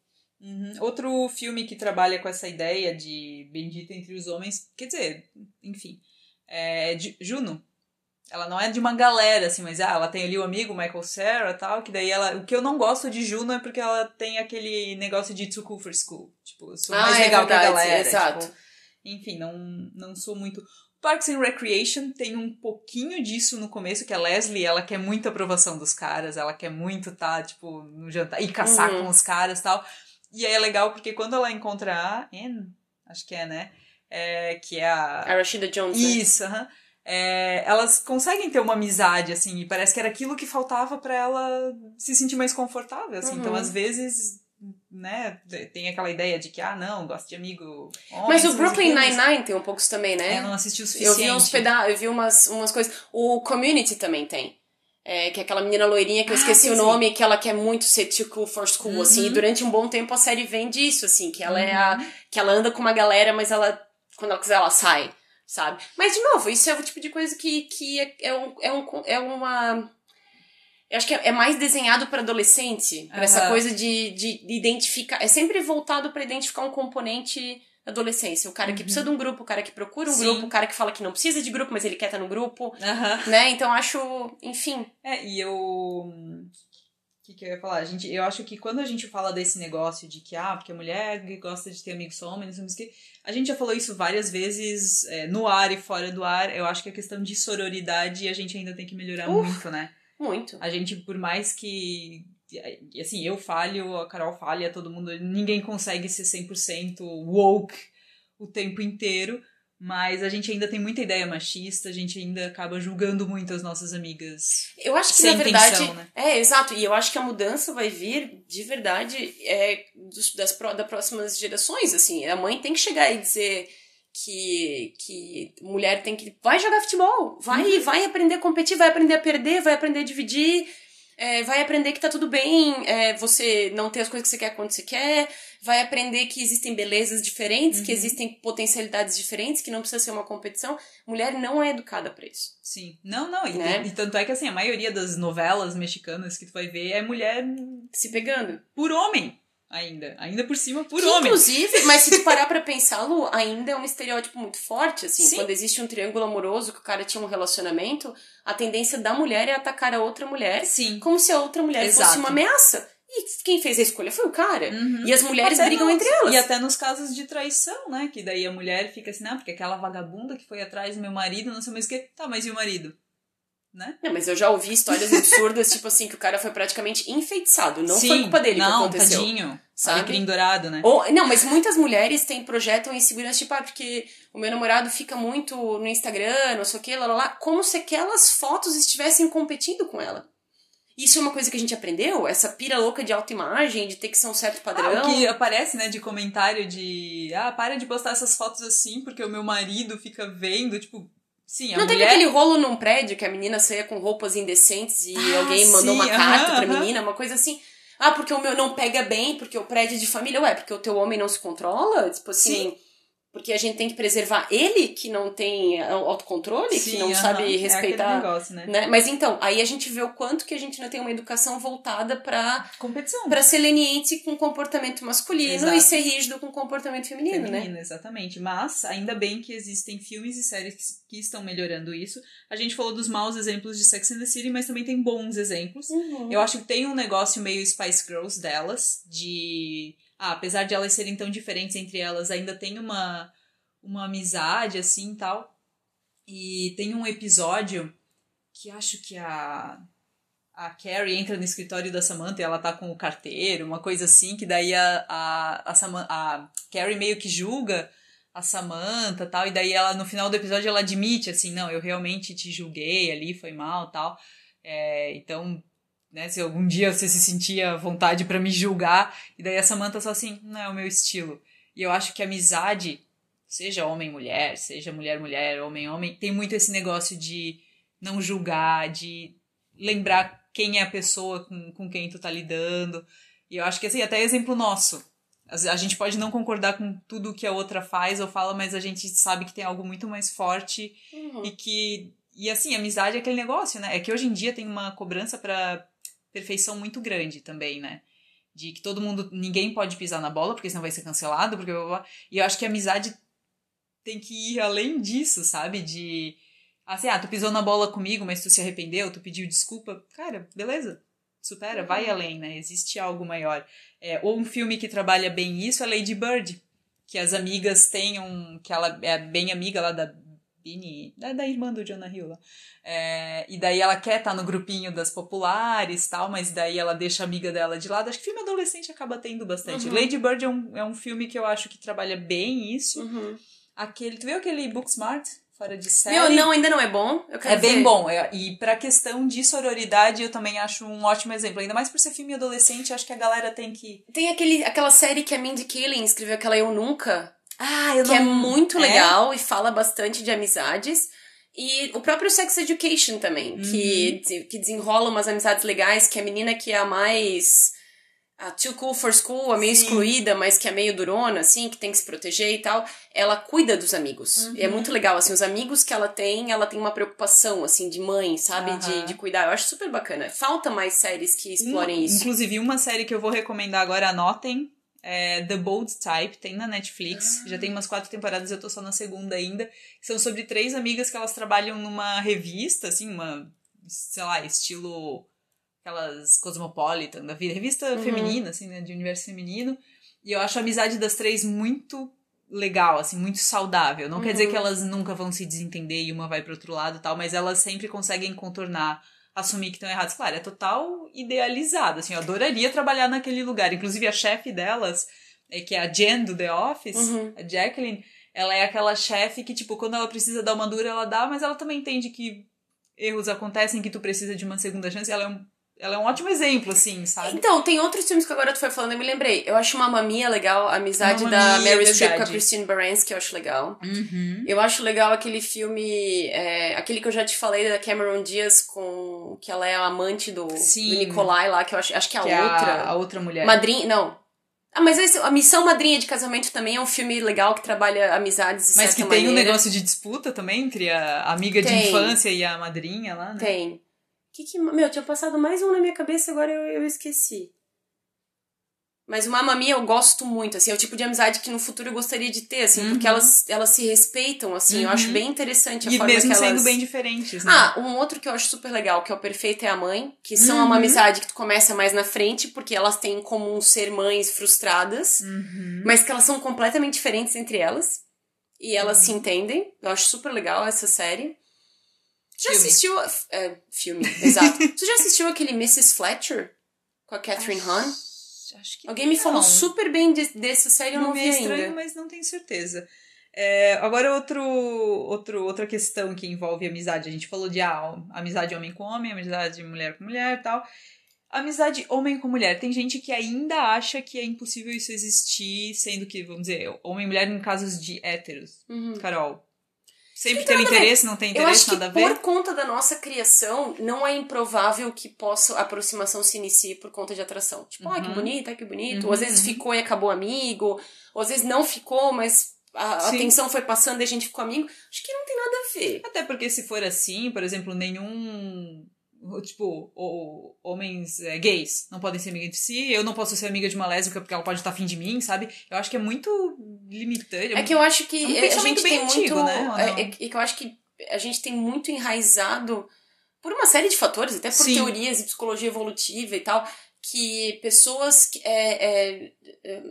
Uhum. Outro filme que trabalha com essa ideia de bendita entre os homens, quer dizer, enfim, é Juno. Ela não é de uma galera, assim, mas ah, ela tem ali o amigo Michael Cera tal, que daí ela. O que eu não gosto de Juno é porque ela tem aquele negócio de too cool for school. Tipo, eu sou Ah, mais é legal que a verdade, galera. exato. tipo, enfim, não, não sou muito. Parks and Recreation tem um pouquinho disso no começo, que a Leslie, ela quer muita aprovação dos caras, ela quer muito tá, tipo, no jantar, e caçar Uhum. com os caras e tal. E aí é legal porque quando ela encontra a Anne, acho que é, né? É, que é a. A Rashida Jones, né? Isso, aham. É, elas conseguem ter uma amizade, assim, e parece que era aquilo que faltava pra ela se sentir mais confortável, assim. Uhum. Então, às vezes, né, tem aquela ideia de que, ah, não, gosto de amigo homem, Mas o Brooklyn. Nine-Nine tem um pouco isso também, né? É, não assisti o Eu suficiente. vi uns peda eu vi umas, umas coisas. O Community também tem. É, que é aquela menina loirinha que eu Ah, esqueci sim, o sim. nome, que ela quer muito ser too cool for school, assim, e Uhum. durante um bom tempo a série vem disso, assim, que ela é a. que ela anda com uma galera, mas ela. quando ela quiser, ela sai, sabe? Mas, de novo, isso é o tipo de coisa que, que é, é, um, é, um, é uma. Eu acho que é é mais desenhado para adolescente, pra essa Aham. coisa de, de, de identificar. É sempre voltado para identificar um componente adolescência. O cara que precisa de um grupo, o cara que procura um Sim. grupo, o cara que fala que não precisa de grupo, mas ele quer estar no grupo, Aham. né? Então acho, enfim. É, e eu. O que, que eu ia falar? A gente, eu acho que quando a gente fala desse negócio de que, ah, porque a mulher gosta de ter amigos homens, que. A gente já falou isso várias vezes é, no ar e fora do ar. Eu acho que a questão de sororidade a gente ainda tem que melhorar Uf. muito, né? Muito. A gente, por mais que. Assim, eu falho, a Carol falha, todo mundo. Ninguém consegue ser 100% woke o tempo inteiro. Mas a gente ainda tem muita ideia machista, a gente ainda acaba julgando muito as nossas amigas. Eu acho que, Sem na verdade. intenção, né? É, exato. E eu acho que a mudança vai vir, de verdade, é, dos, das, das próximas gerações, assim. A mãe tem que chegar e dizer que, que mulher tem que. Vai jogar futebol, vai, Uhum. vai aprender a competir, vai aprender a perder, vai aprender a dividir. É, vai aprender que tá tudo bem, é, você não ter as coisas que você quer quando você quer, vai aprender que existem belezas diferentes, que Uhum. existem potencialidades diferentes, que não precisa ser uma competição. Mulher não é educada pra isso. Sim. Não, não. E, Né? e tanto é que assim, a maioria das novelas mexicanas que tu vai ver é mulher Se pegando. por homem. Ainda. Ainda por cima por Que, homem. Inclusive, mas se tu parar pra pensar, Lu, ainda é um estereótipo muito forte, assim. Sim. Quando existe um triângulo amoroso, que o cara tinha um relacionamento, a tendência da mulher é atacar a outra mulher Sim. como se a outra mulher Exato. fosse uma ameaça. E quem fez a escolha foi o cara. Uhum. E as mulheres Até brigam nos- entre elas. E até nos casos de traição, né? Que daí a mulher fica assim, não, porque aquela vagabunda que foi atrás do meu marido, não sei mais o que. Tá, mas e o marido? Né? Não, mas eu já ouvi histórias absurdas, tipo assim, que o cara foi praticamente enfeiteçado. Não foi culpa dele não, que aconteceu. tadinho. sabe? Dourado, né? Ou, não, mas muitas mulheres têm, projetam insegurança, tipo, ah, porque o meu namorado fica muito no Instagram, não sei o que, lá, lá, lá, como se aquelas fotos estivessem competindo com ela. Isso é uma coisa que a gente aprendeu? Essa pira louca de autoimagem, de ter que ser um certo padrão. Ah, o que aparece, né, de comentário de. Ah, para de postar essas fotos assim, porque o meu marido fica vendo, tipo. Sim, a Não teve mulher. aquele rolo num prédio que a menina saía com roupas indecentes e Ah, alguém mandou sim, uma carta aham, pra aham. menina, uma coisa assim. Ah, porque o meu não pega bem, porque o prédio é de família. Ué, porque o teu homem não se controla? Tipo assim. Sim. Porque a gente tem que preservar ele, que não tem autocontrole, que Sim, não aham, sabe É respeitar. negócio, né? né? Mas então, aí a gente vê o quanto que a gente não tem uma educação voltada pra, Competição. pra ser leniente com comportamento masculino Exato. e ser rígido com comportamento feminino, né? Feminina, exatamente. Mas ainda bem que existem filmes e séries que, que estão melhorando isso. A gente falou dos maus exemplos de Sex and the City, mas também tem bons exemplos. Uhum. Eu acho que tem um negócio meio Spice Girls delas, de. Ah, apesar de elas serem tão diferentes entre elas, ainda tem uma, uma amizade, assim tal. E tem um episódio que acho que a. A Carrie entra no escritório da Samantha e ela tá com o carteiro, uma coisa assim, que daí a, a, a, Saman- a Carrie meio que julga a Samantha tal, e daí ela, no final do episódio, ela admite, assim, não, eu realmente te julguei ali, foi mal tal. É, então, né, se algum dia você se sentia vontade pra me julgar, e daí a Samantha só assim, não é o meu estilo. E eu acho que a amizade, seja homem-mulher, seja mulher-mulher, homem-homem, tem muito esse negócio de não julgar, de lembrar quem é a pessoa com, com quem tu tá lidando. E eu acho que, assim, até exemplo nosso. A gente pode não concordar com tudo que a outra faz ou fala, mas a gente sabe que tem algo muito mais forte Uhum. e que. E assim, amizade é aquele negócio, né? É que hoje em dia tem uma cobrança pra perfeição muito grande também, né? de que todo mundo, ninguém pode pisar na bola, porque senão vai ser cancelado, porque blá, blá. e eu acho que a amizade tem que ir além disso, sabe? De assim, ah, tu pisou na bola comigo, mas tu se arrependeu, tu pediu desculpa, cara, beleza. Supera, vai além, né? Existe algo maior. É, ou um filme que trabalha bem isso é Lady Bird, que as amigas tenham, que ela é bem amiga lá da Bini, da, da irmã do Jonah Hill lá. É, e daí ela quer estar tá no grupinho das populares tal, mas daí ela deixa a amiga dela de lado. Acho que filme adolescente acaba tendo bastante. Uhum. Lady Bird é um, é um filme que eu acho que trabalha bem isso. Uhum. Aquele, tu viu aquele Booksmart? Fora de série? Meu, não, ainda não é bom. É bem ver. bom. é- e pra questão de sororidade, eu também acho um ótimo exemplo. Ainda mais por ser filme adolescente, acho que a galera tem que. Tem aquele, aquela série que a Mindy Kaling escreveu, aquela Eu Nunca, Ah, eu que é muito legal e fala bastante de amizades. E o próprio Sex Education também, que, de- que desenrola umas amizades legais, que a menina que é a mais. A too cool for school, a meio Sim. excluída, mas que é meio durona, assim, que tem que se proteger e tal, ela cuida dos amigos. E é muito legal, assim, os amigos que ela tem, ela tem uma preocupação, assim, de mãe, sabe? Aham. De, de cuidar. Eu acho super bacana. Falta mais séries que explorem Uma- isso. Inclusive, uma série que eu vou recomendar agora, anotem. É The Bold Type, tem na Netflix. Ah. Já tem umas quatro temporadas, eu tô só na segunda ainda. São sobre três amigas que elas trabalham numa revista, assim, uma, sei lá, estilo aquelas Cosmopolitan da vida, revista Uhum. feminina, assim, né, de universo feminino. E eu acho a amizade das três muito legal, assim, muito saudável. Não quer dizer Uhum. que elas nunca vão se desentender e uma vai pro outro lado e tal, mas elas sempre conseguem contornar, assumir que estão erradas. Claro, é total idealizado, assim, eu adoraria trabalhar naquele lugar. Inclusive a chefe delas, é, que é a Jen do The Office, Uhum. a Jacqueline, ela é aquela chefe que, tipo, quando ela precisa dar uma dura, ela dá, mas ela também entende que erros acontecem, que tu precisa de uma segunda chance. Ela é um, ela é um ótimo exemplo, assim, sabe? Então, tem outros filmes que agora tu foi falando, eu me lembrei. Eu acho Mamma Mia legal, a amizade Mamma da Mia, Mary Streep com a. Christine Baranski, eu acho legal. Uhum. Eu acho legal aquele filme, é, aquele que eu já te falei da Cameron Diaz com que ela é a amante do, do Nicolai lá, que eu acho, acho que é a Que é outra. a, a outra mulher. Madrinha, não. Ah, mas esse, a Missão Madrinha de Casamento também é um filme legal que trabalha amizades de Mas que tem um maneira. negócio de disputa também entre a amiga de Tem. infância e a madrinha lá, né? Tem. Que que, meu, tinha passado mais um na minha cabeça, agora eu, eu esqueci. Mas o Mamma Mia eu gosto muito, assim, é o tipo de amizade que no futuro eu gostaria de ter, assim, porque Uhum. elas, elas se respeitam, assim, eu acho bem interessante a E forma mesmo que elas... sendo bem diferentes, né? Ah, um outro que eu acho super legal, que é o Perfeito é a Mãe, que são Uhum. uma amizade que tu começa mais na frente, porque elas têm em comum ser mães frustradas, Uhum. mas que elas são completamente diferentes entre elas. E elas Uhum. se entendem. Eu acho super legal essa série. Já Filme. assistiu. a- É, filme, exato. tu já assistiu aquele Mrs. Fletcher? Com a Catherine Hahn? Acho que Alguém me falou super bem de- dessa série, eu não, Não vi é estranho, ainda. mas não tenho certeza. É, agora, outro, outro, outra questão que envolve amizade. A gente falou de ah, amizade homem com homem, amizade mulher com mulher e tal. Amizade homem com mulher. Tem gente que ainda acha que é impossível isso existir, sendo que, vamos dizer, homem e mulher em casos de héteros. Uhum. Carol. Sempre Tem tem interesse, não tem Eu acho interesse, que nada a ver? por conta da nossa criação, não é improvável que possa a aproximação se inicie por conta de atração. Tipo, ah, que Uhum. bonito, ah, que bonito. Uhum, Ou às vezes uhum. ficou e acabou amigo. Ou às vezes não ficou, mas a a Sim. atenção foi passando e a gente ficou amigo. Acho que não tem nada a ver. Até porque se for assim, por exemplo, nenhum. Tipo, o- homens é, gays não podem ser amigas de si, eu não posso ser amiga de uma lésbica porque ela pode estar afim de mim, sabe? Eu acho que é muito limitante. É que eu acho que É um a pensamento gente bem tem antigo, muito. né, ou É, é, é que eu acho que a gente tem muito enraizado por uma série de fatores, até por Sim. teorias e psicologia evolutiva e tal, que pessoas que, é, é, é,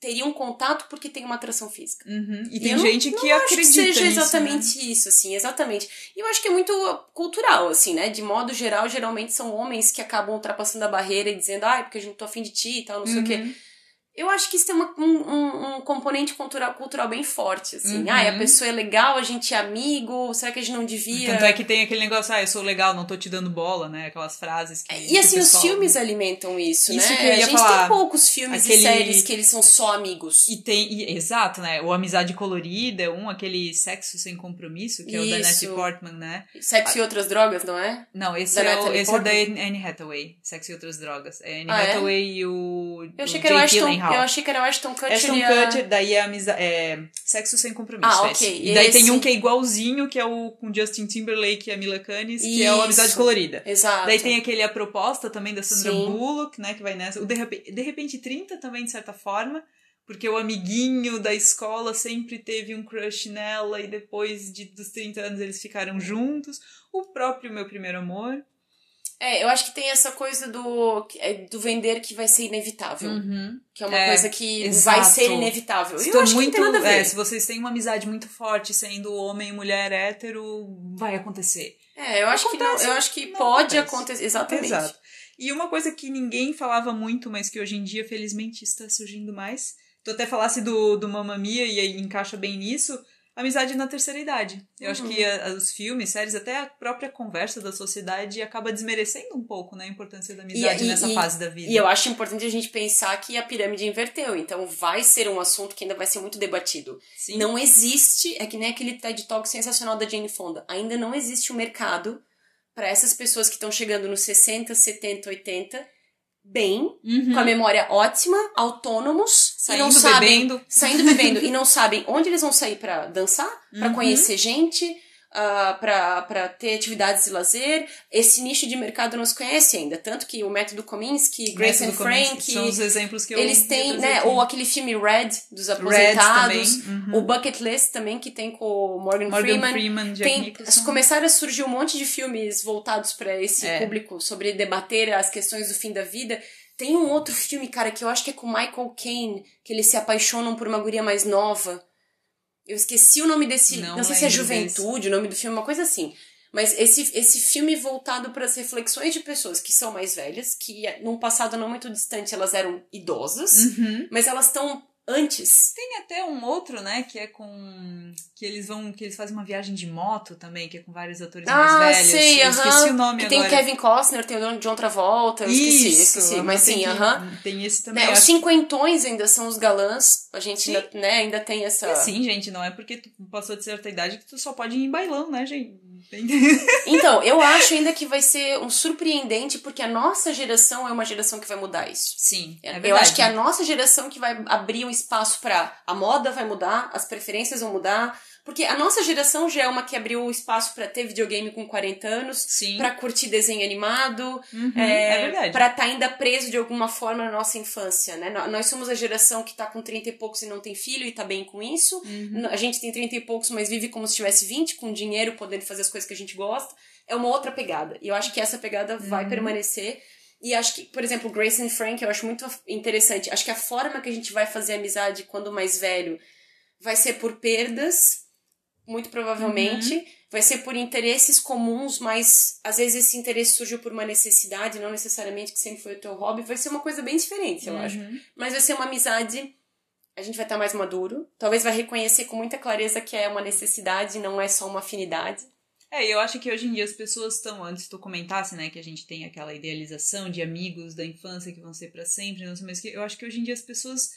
só teriam contato porque tem uma atração física. Uhum. E E tem eu não- gente que não acho acredita que seja né? exatamente isso, assim, exatamente. E eu acho que é muito cultural, assim, né? De modo geral, geralmente são homens que acabam ultrapassando a barreira e dizendo, ah, é porque a gente tô afim de ti e tal, não sei o quê. Eu acho que isso tem uma- um, um, componente cultural, cultural bem forte, assim. Uhum. Ah, a pessoa é legal, a gente é amigo, será que a gente não devia... Tanto é que tem aquele negócio, ah, eu sou legal, não tô te dando bola, né? Aquelas frases que. E que assim, os filmes alimentam isso, Isso né? que eu ia a gente falar. tem poucos filmes Aquele- e séries que eles são só amigos. E tem, e- exato, né? O Amizade Colorida é um, aquele Sexo Sem Compromisso, que é o da Isso. Natalie Portman, né? Sexo e outras drogas, não é? Não, esse Da é, o, esse é da? Anne Hathaway, Sexo e Outras Drogas. É Anne Ah, é? Hathaway e o, Eu achei o que era o Ashton, Eu achei que era o Ashton Kutcher Ashton e a... Kutcher, daí é, amizade, é Sexo Sem Compromisso. Ah, esse. ok. E daí tem um que é igualzinho, que é o com Justin Timberlake e a Mila Kunis, que é o Amizade Isso. Colorida. Exato. Daí tem aquele A Proposta também da Sandra Sim. Bullock, né, que vai nessa. O de repente, de repente 30 também, de certa forma, porque o amiguinho da escola sempre teve um crush nela e depois de, dos 30 anos eles ficaram juntos. O próprio Meu Primeiro Amor. É, eu acho que tem essa coisa do, é, do vender que vai ser inevitável. Que é uma É, coisa que exato. vai ser inevitável. E eu acho muito, que não tem nada a ver. é, se vocês têm uma amizade muito forte sendo homem e mulher hétero, vai acontecer. É, eu acho que não, Acontece, eu acho que pode acontece. acontecer. Exatamente. Exato. E uma coisa que ninguém falava muito, mas que hoje em dia, felizmente, está surgindo mais. Tu até falasse do, do Mamma Mia e aí encaixa bem nisso. Amizade na terceira idade. Eu acho Uhum. que a- os filmes, séries, até a própria conversa da sociedade acaba desmerecendo um pouco né, a importância da amizade E- nessa e- fase da vida. E eu acho importante a gente pensar que a pirâmide inverteu. Então vai ser um assunto que ainda vai ser muito debatido. Sim. Não existe, é que nem aquele TED Talk sensacional da Jane Fonda. Ainda não existe um mercado para essas pessoas que estão chegando nos 60, 70, 80 bem, Uhum. com a memória ótima, autônomos, e Saindo, não sabem, bebendo. saindo bebendo e não sabem onde eles vão sair pra dançar, Uhum. conhecer gente, ah, pra para ter atividades de lazer. Esse nicho de mercado não se conhece ainda, tanto que o método Kominsky, Grace and Frank, São os exemplos que eu eles têm, né, ou aquele filme Red dos aposentados. Uhum. o Bucket List também que tem com o Morgan, Morgan Freeman. Freeman, Tem, Nicholson. começaram a surgir um monte de filmes voltados pra esse É. público sobre debater as questões do fim da vida. Tem um outro filme, cara, que eu acho que é com Michael Caine, que eles se apaixonam por uma guria mais nova. Eu esqueci o nome desse. Não, Não sei se é lembro Juventude, o nome do filme, uma coisa assim. Mas esse, esse filme voltado para as reflexões de pessoas que são mais velhas, que num passado não muito distante elas eram idosas, Uhum. mas elas estão antes. Tem até um outro, né, que é com. Que eles vão. que eles fazem uma viagem de moto também, que é com vários atores Ah, mais velhos. sei, Eu aham. esqueci o nome Que tem agora. o Kevin Costner, tem o John Travolta, eu esqueci, Isso, esqueci. Mas sim, aham. Tem esse também. Né, os cinquentões ainda são os galãs. A gente Sim. ainda, né, ainda tem essa. sim, gente, não é porque tu passou de certa idade que tu só pode ir em bailão, né, gente? Então, eu acho ainda que vai ser um surpreendente, porque a nossa geração é uma geração que vai mudar isso. Sim, é verdade. eu acho que é a nossa geração que vai abrir um espaço pra. A moda vai mudar, as preferências vão mudar. Porque a nossa geração já é uma que abriu o espaço pra ter videogame com 40 anos, pra curtir desenho animado, Uhum, é, é pra estar ainda preso de alguma forma na nossa infância, né? Nó- Nós somos a geração que tá com 30 e poucos e não tem filho e tá bem com isso. Uhum. A gente tem 30 e poucos, mas vive como se tivesse 20, com dinheiro, podendo fazer as coisas que a gente gosta. É uma outra pegada. E eu acho que essa pegada vai Uhum. permanecer. E acho que, por exemplo, Grace and Frank eu acho muito interessante. Acho que a forma que a gente vai fazer amizade quando mais velho vai ser por perdas, muito provavelmente. Uhum. Vai ser por interesses comuns, mas às vezes esse interesse surgiu por uma necessidade, não necessariamente que sempre foi o teu hobby. Vai ser uma coisa bem diferente, eu acho. Uhum. Mas vai ser uma amizade. A gente vai estar mais maduro. Talvez vai reconhecer com muita clareza que é uma necessidade, não é só uma afinidade. É, eu acho que hoje em dia as pessoas estão, antes tu comentasse, né, que a gente tem aquela idealização de amigos da infância que vão ser pra sempre, não sei mais o que. Eu acho que hoje em dia as pessoas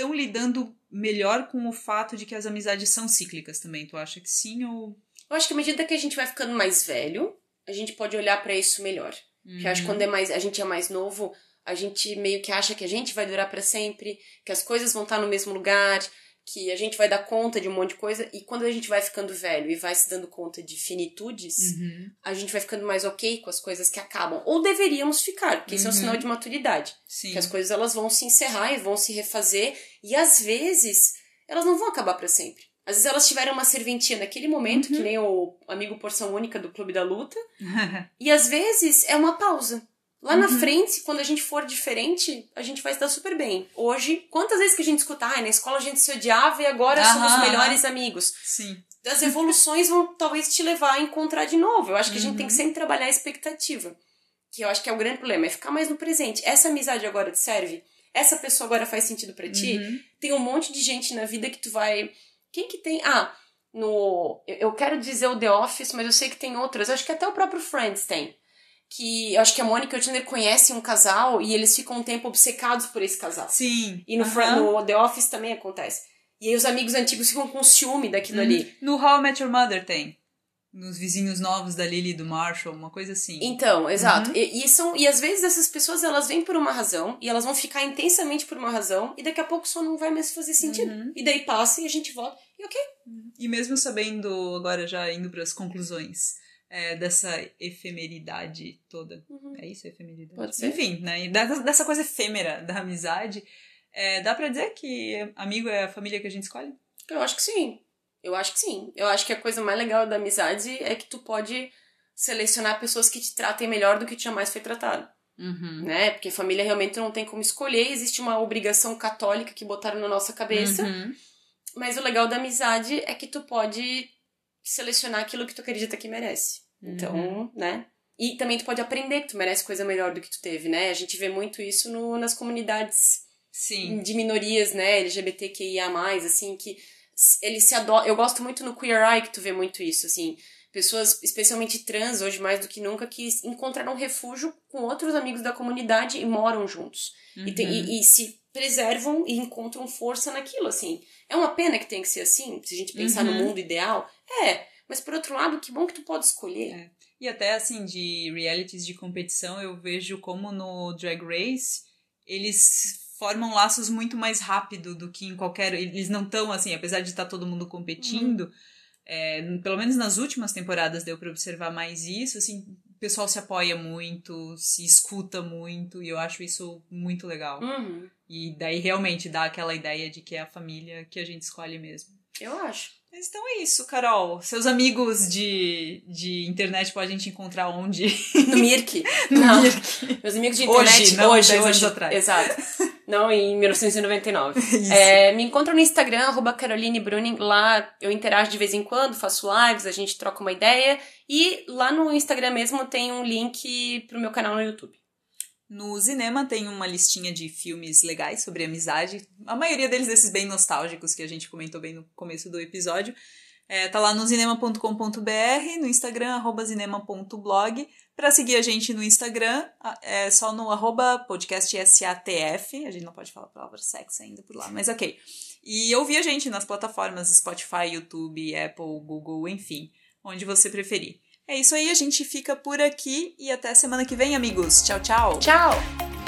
estão lidando melhor com o fato de que as amizades são cíclicas também. Tu acha que sim ou. Eu acho que à medida que a gente vai ficando mais velho, a gente pode olhar pra isso melhor. Que eu acho que quando é mais, a gente é mais novo, a gente meio que acha que a gente vai durar pra sempre, que as coisas vão estar no mesmo lugar, que a gente vai dar conta de um monte de coisa. E quando a gente vai ficando velho e vai se dando conta de finitudes, Uhum. a gente vai ficando mais ok com as coisas que acabam. Ou deveríamos ficar, porque isso é um Uhum. sinal de maturidade. Sim. Que as coisas elas vão se encerrar e vão se refazer. E às vezes, elas não vão acabar pra sempre. Às vezes elas tiveram uma serventia naquele momento, Uhum. que nem o amigo porção única do Clube da Luta. E às vezes é uma pausa. Lá na Uhum. frente, quando a gente for diferente, a gente vai se dar super bem. Hoje, quantas vezes que a gente escuta, ai, na escola a gente se odiava e agora Aham, somos aham. melhores amigos. Sim. As evoluções vão talvez te levar a encontrar de novo. Eu acho que a gente tem que Uhum. sempre trabalhar a expectativa. Que eu acho que é o grande problema, é ficar mais no presente. Essa amizade agora te serve? Essa pessoa agora faz sentido pra ti? Uhum. Tem um monte de gente na vida que tu vai. Quem que tem. Ah, no. Eu eu quero dizer o The Office, mas eu sei que tem outras. Eu acho que até o próprio Friends tem. Que eu acho que a Mônica e o Chandler conhecem um casal e eles ficam um tempo obcecados por esse casal. Sim. E no. Fri- no The Office também acontece. E aí os amigos antigos ficam com ciúme daquilo ali. No How I Met Your Mother tem. nos vizinhos novos da Lily e do Marshall, uma coisa assim. Então, exato. Uhum. E, e, são, e às vezes essas pessoas elas vêm por uma razão e elas vão ficar intensamente por uma razão e daqui a pouco só não vai mais fazer sentido. Uhum. E daí passa e a gente volta e ok. E mesmo sabendo, agora já indo para as conclusões, é, dessa efemeridade toda. Uhum. É isso, efemeridade? Pode ser. Enfim, né? dessa coisa efêmera da amizade, é, dá pra dizer que amigo é a família que a gente escolhe? Eu acho que sim. Eu acho que sim. Eu acho que a coisa mais legal da amizade é que tu pode selecionar pessoas que te tratem melhor do que tu jamais foi tratado. Uhum. Né? Porque família realmente não tem como escolher, existe uma obrigação católica que botaram na nossa cabeça. Uhum. Mas o legal da amizade é que tu pode selecionar aquilo que tu acredita que merece. Uhum. Então, né? E também tu pode aprender que tu merece coisa melhor do que tu teve, né? A gente vê muito isso no, nas comunidades Sim. de minorias, né? LGBTQIA+, assim, que eles se adoram. Eu gosto muito no Queer Eye que tu vê muito isso, assim. Pessoas, especialmente trans, hoje mais do que nunca, que encontraram refúgio com outros amigos da comunidade e moram juntos. Uhum. E, tem, e, e, se preservam e encontram força naquilo, assim. É uma pena que tem que ser assim, se a gente pensar uhum. no mundo ideal. É, mas por outro lado, que bom que tu pode escolher. É. E até, assim, de realities de competição, eu vejo como no Drag Race, eles formam laços muito mais rápido do que em qualquer. Eles não estão assim, apesar de estar tá todo mundo competindo. Uhum. É, pelo menos nas últimas temporadas deu para observar mais isso. Assim, pessoal se apoia muito, se escuta muito, e eu acho isso muito legal. Uhum. E daí realmente dá aquela ideia de que é a família que a gente escolhe mesmo. Eu acho. Mas então é isso, Carol. Seus amigos de, de internet podem te encontrar onde? No Mirk. no não. Mirk. Meus amigos de internet hoje, não hoje, hoje. hoje. atrás. Exato. Não em 1999. É, me encontram no Instagram, arroba Caroline Bruning. Lá eu interajo de vez em quando, faço lives, a gente troca uma ideia. E lá no Instagram mesmo tem um link pro meu canal no YouTube. No cinema tem uma listinha de filmes legais sobre amizade. A maioria deles desses bem nostálgicos que a gente comentou bem no começo do episódio. É, tá lá no cinema.com.br, no Instagram, arroba cinema.blog. Para seguir a gente no Instagram, é só no podcastsatf. A gente não pode falar a palavra sexo ainda por lá, mas ok. E ouvir a gente nas plataformas Spotify, YouTube, Apple, Google, enfim, onde você preferir. É isso aí, a gente fica por aqui e até semana que vem, amigos. Tchau, tchau. Tchau!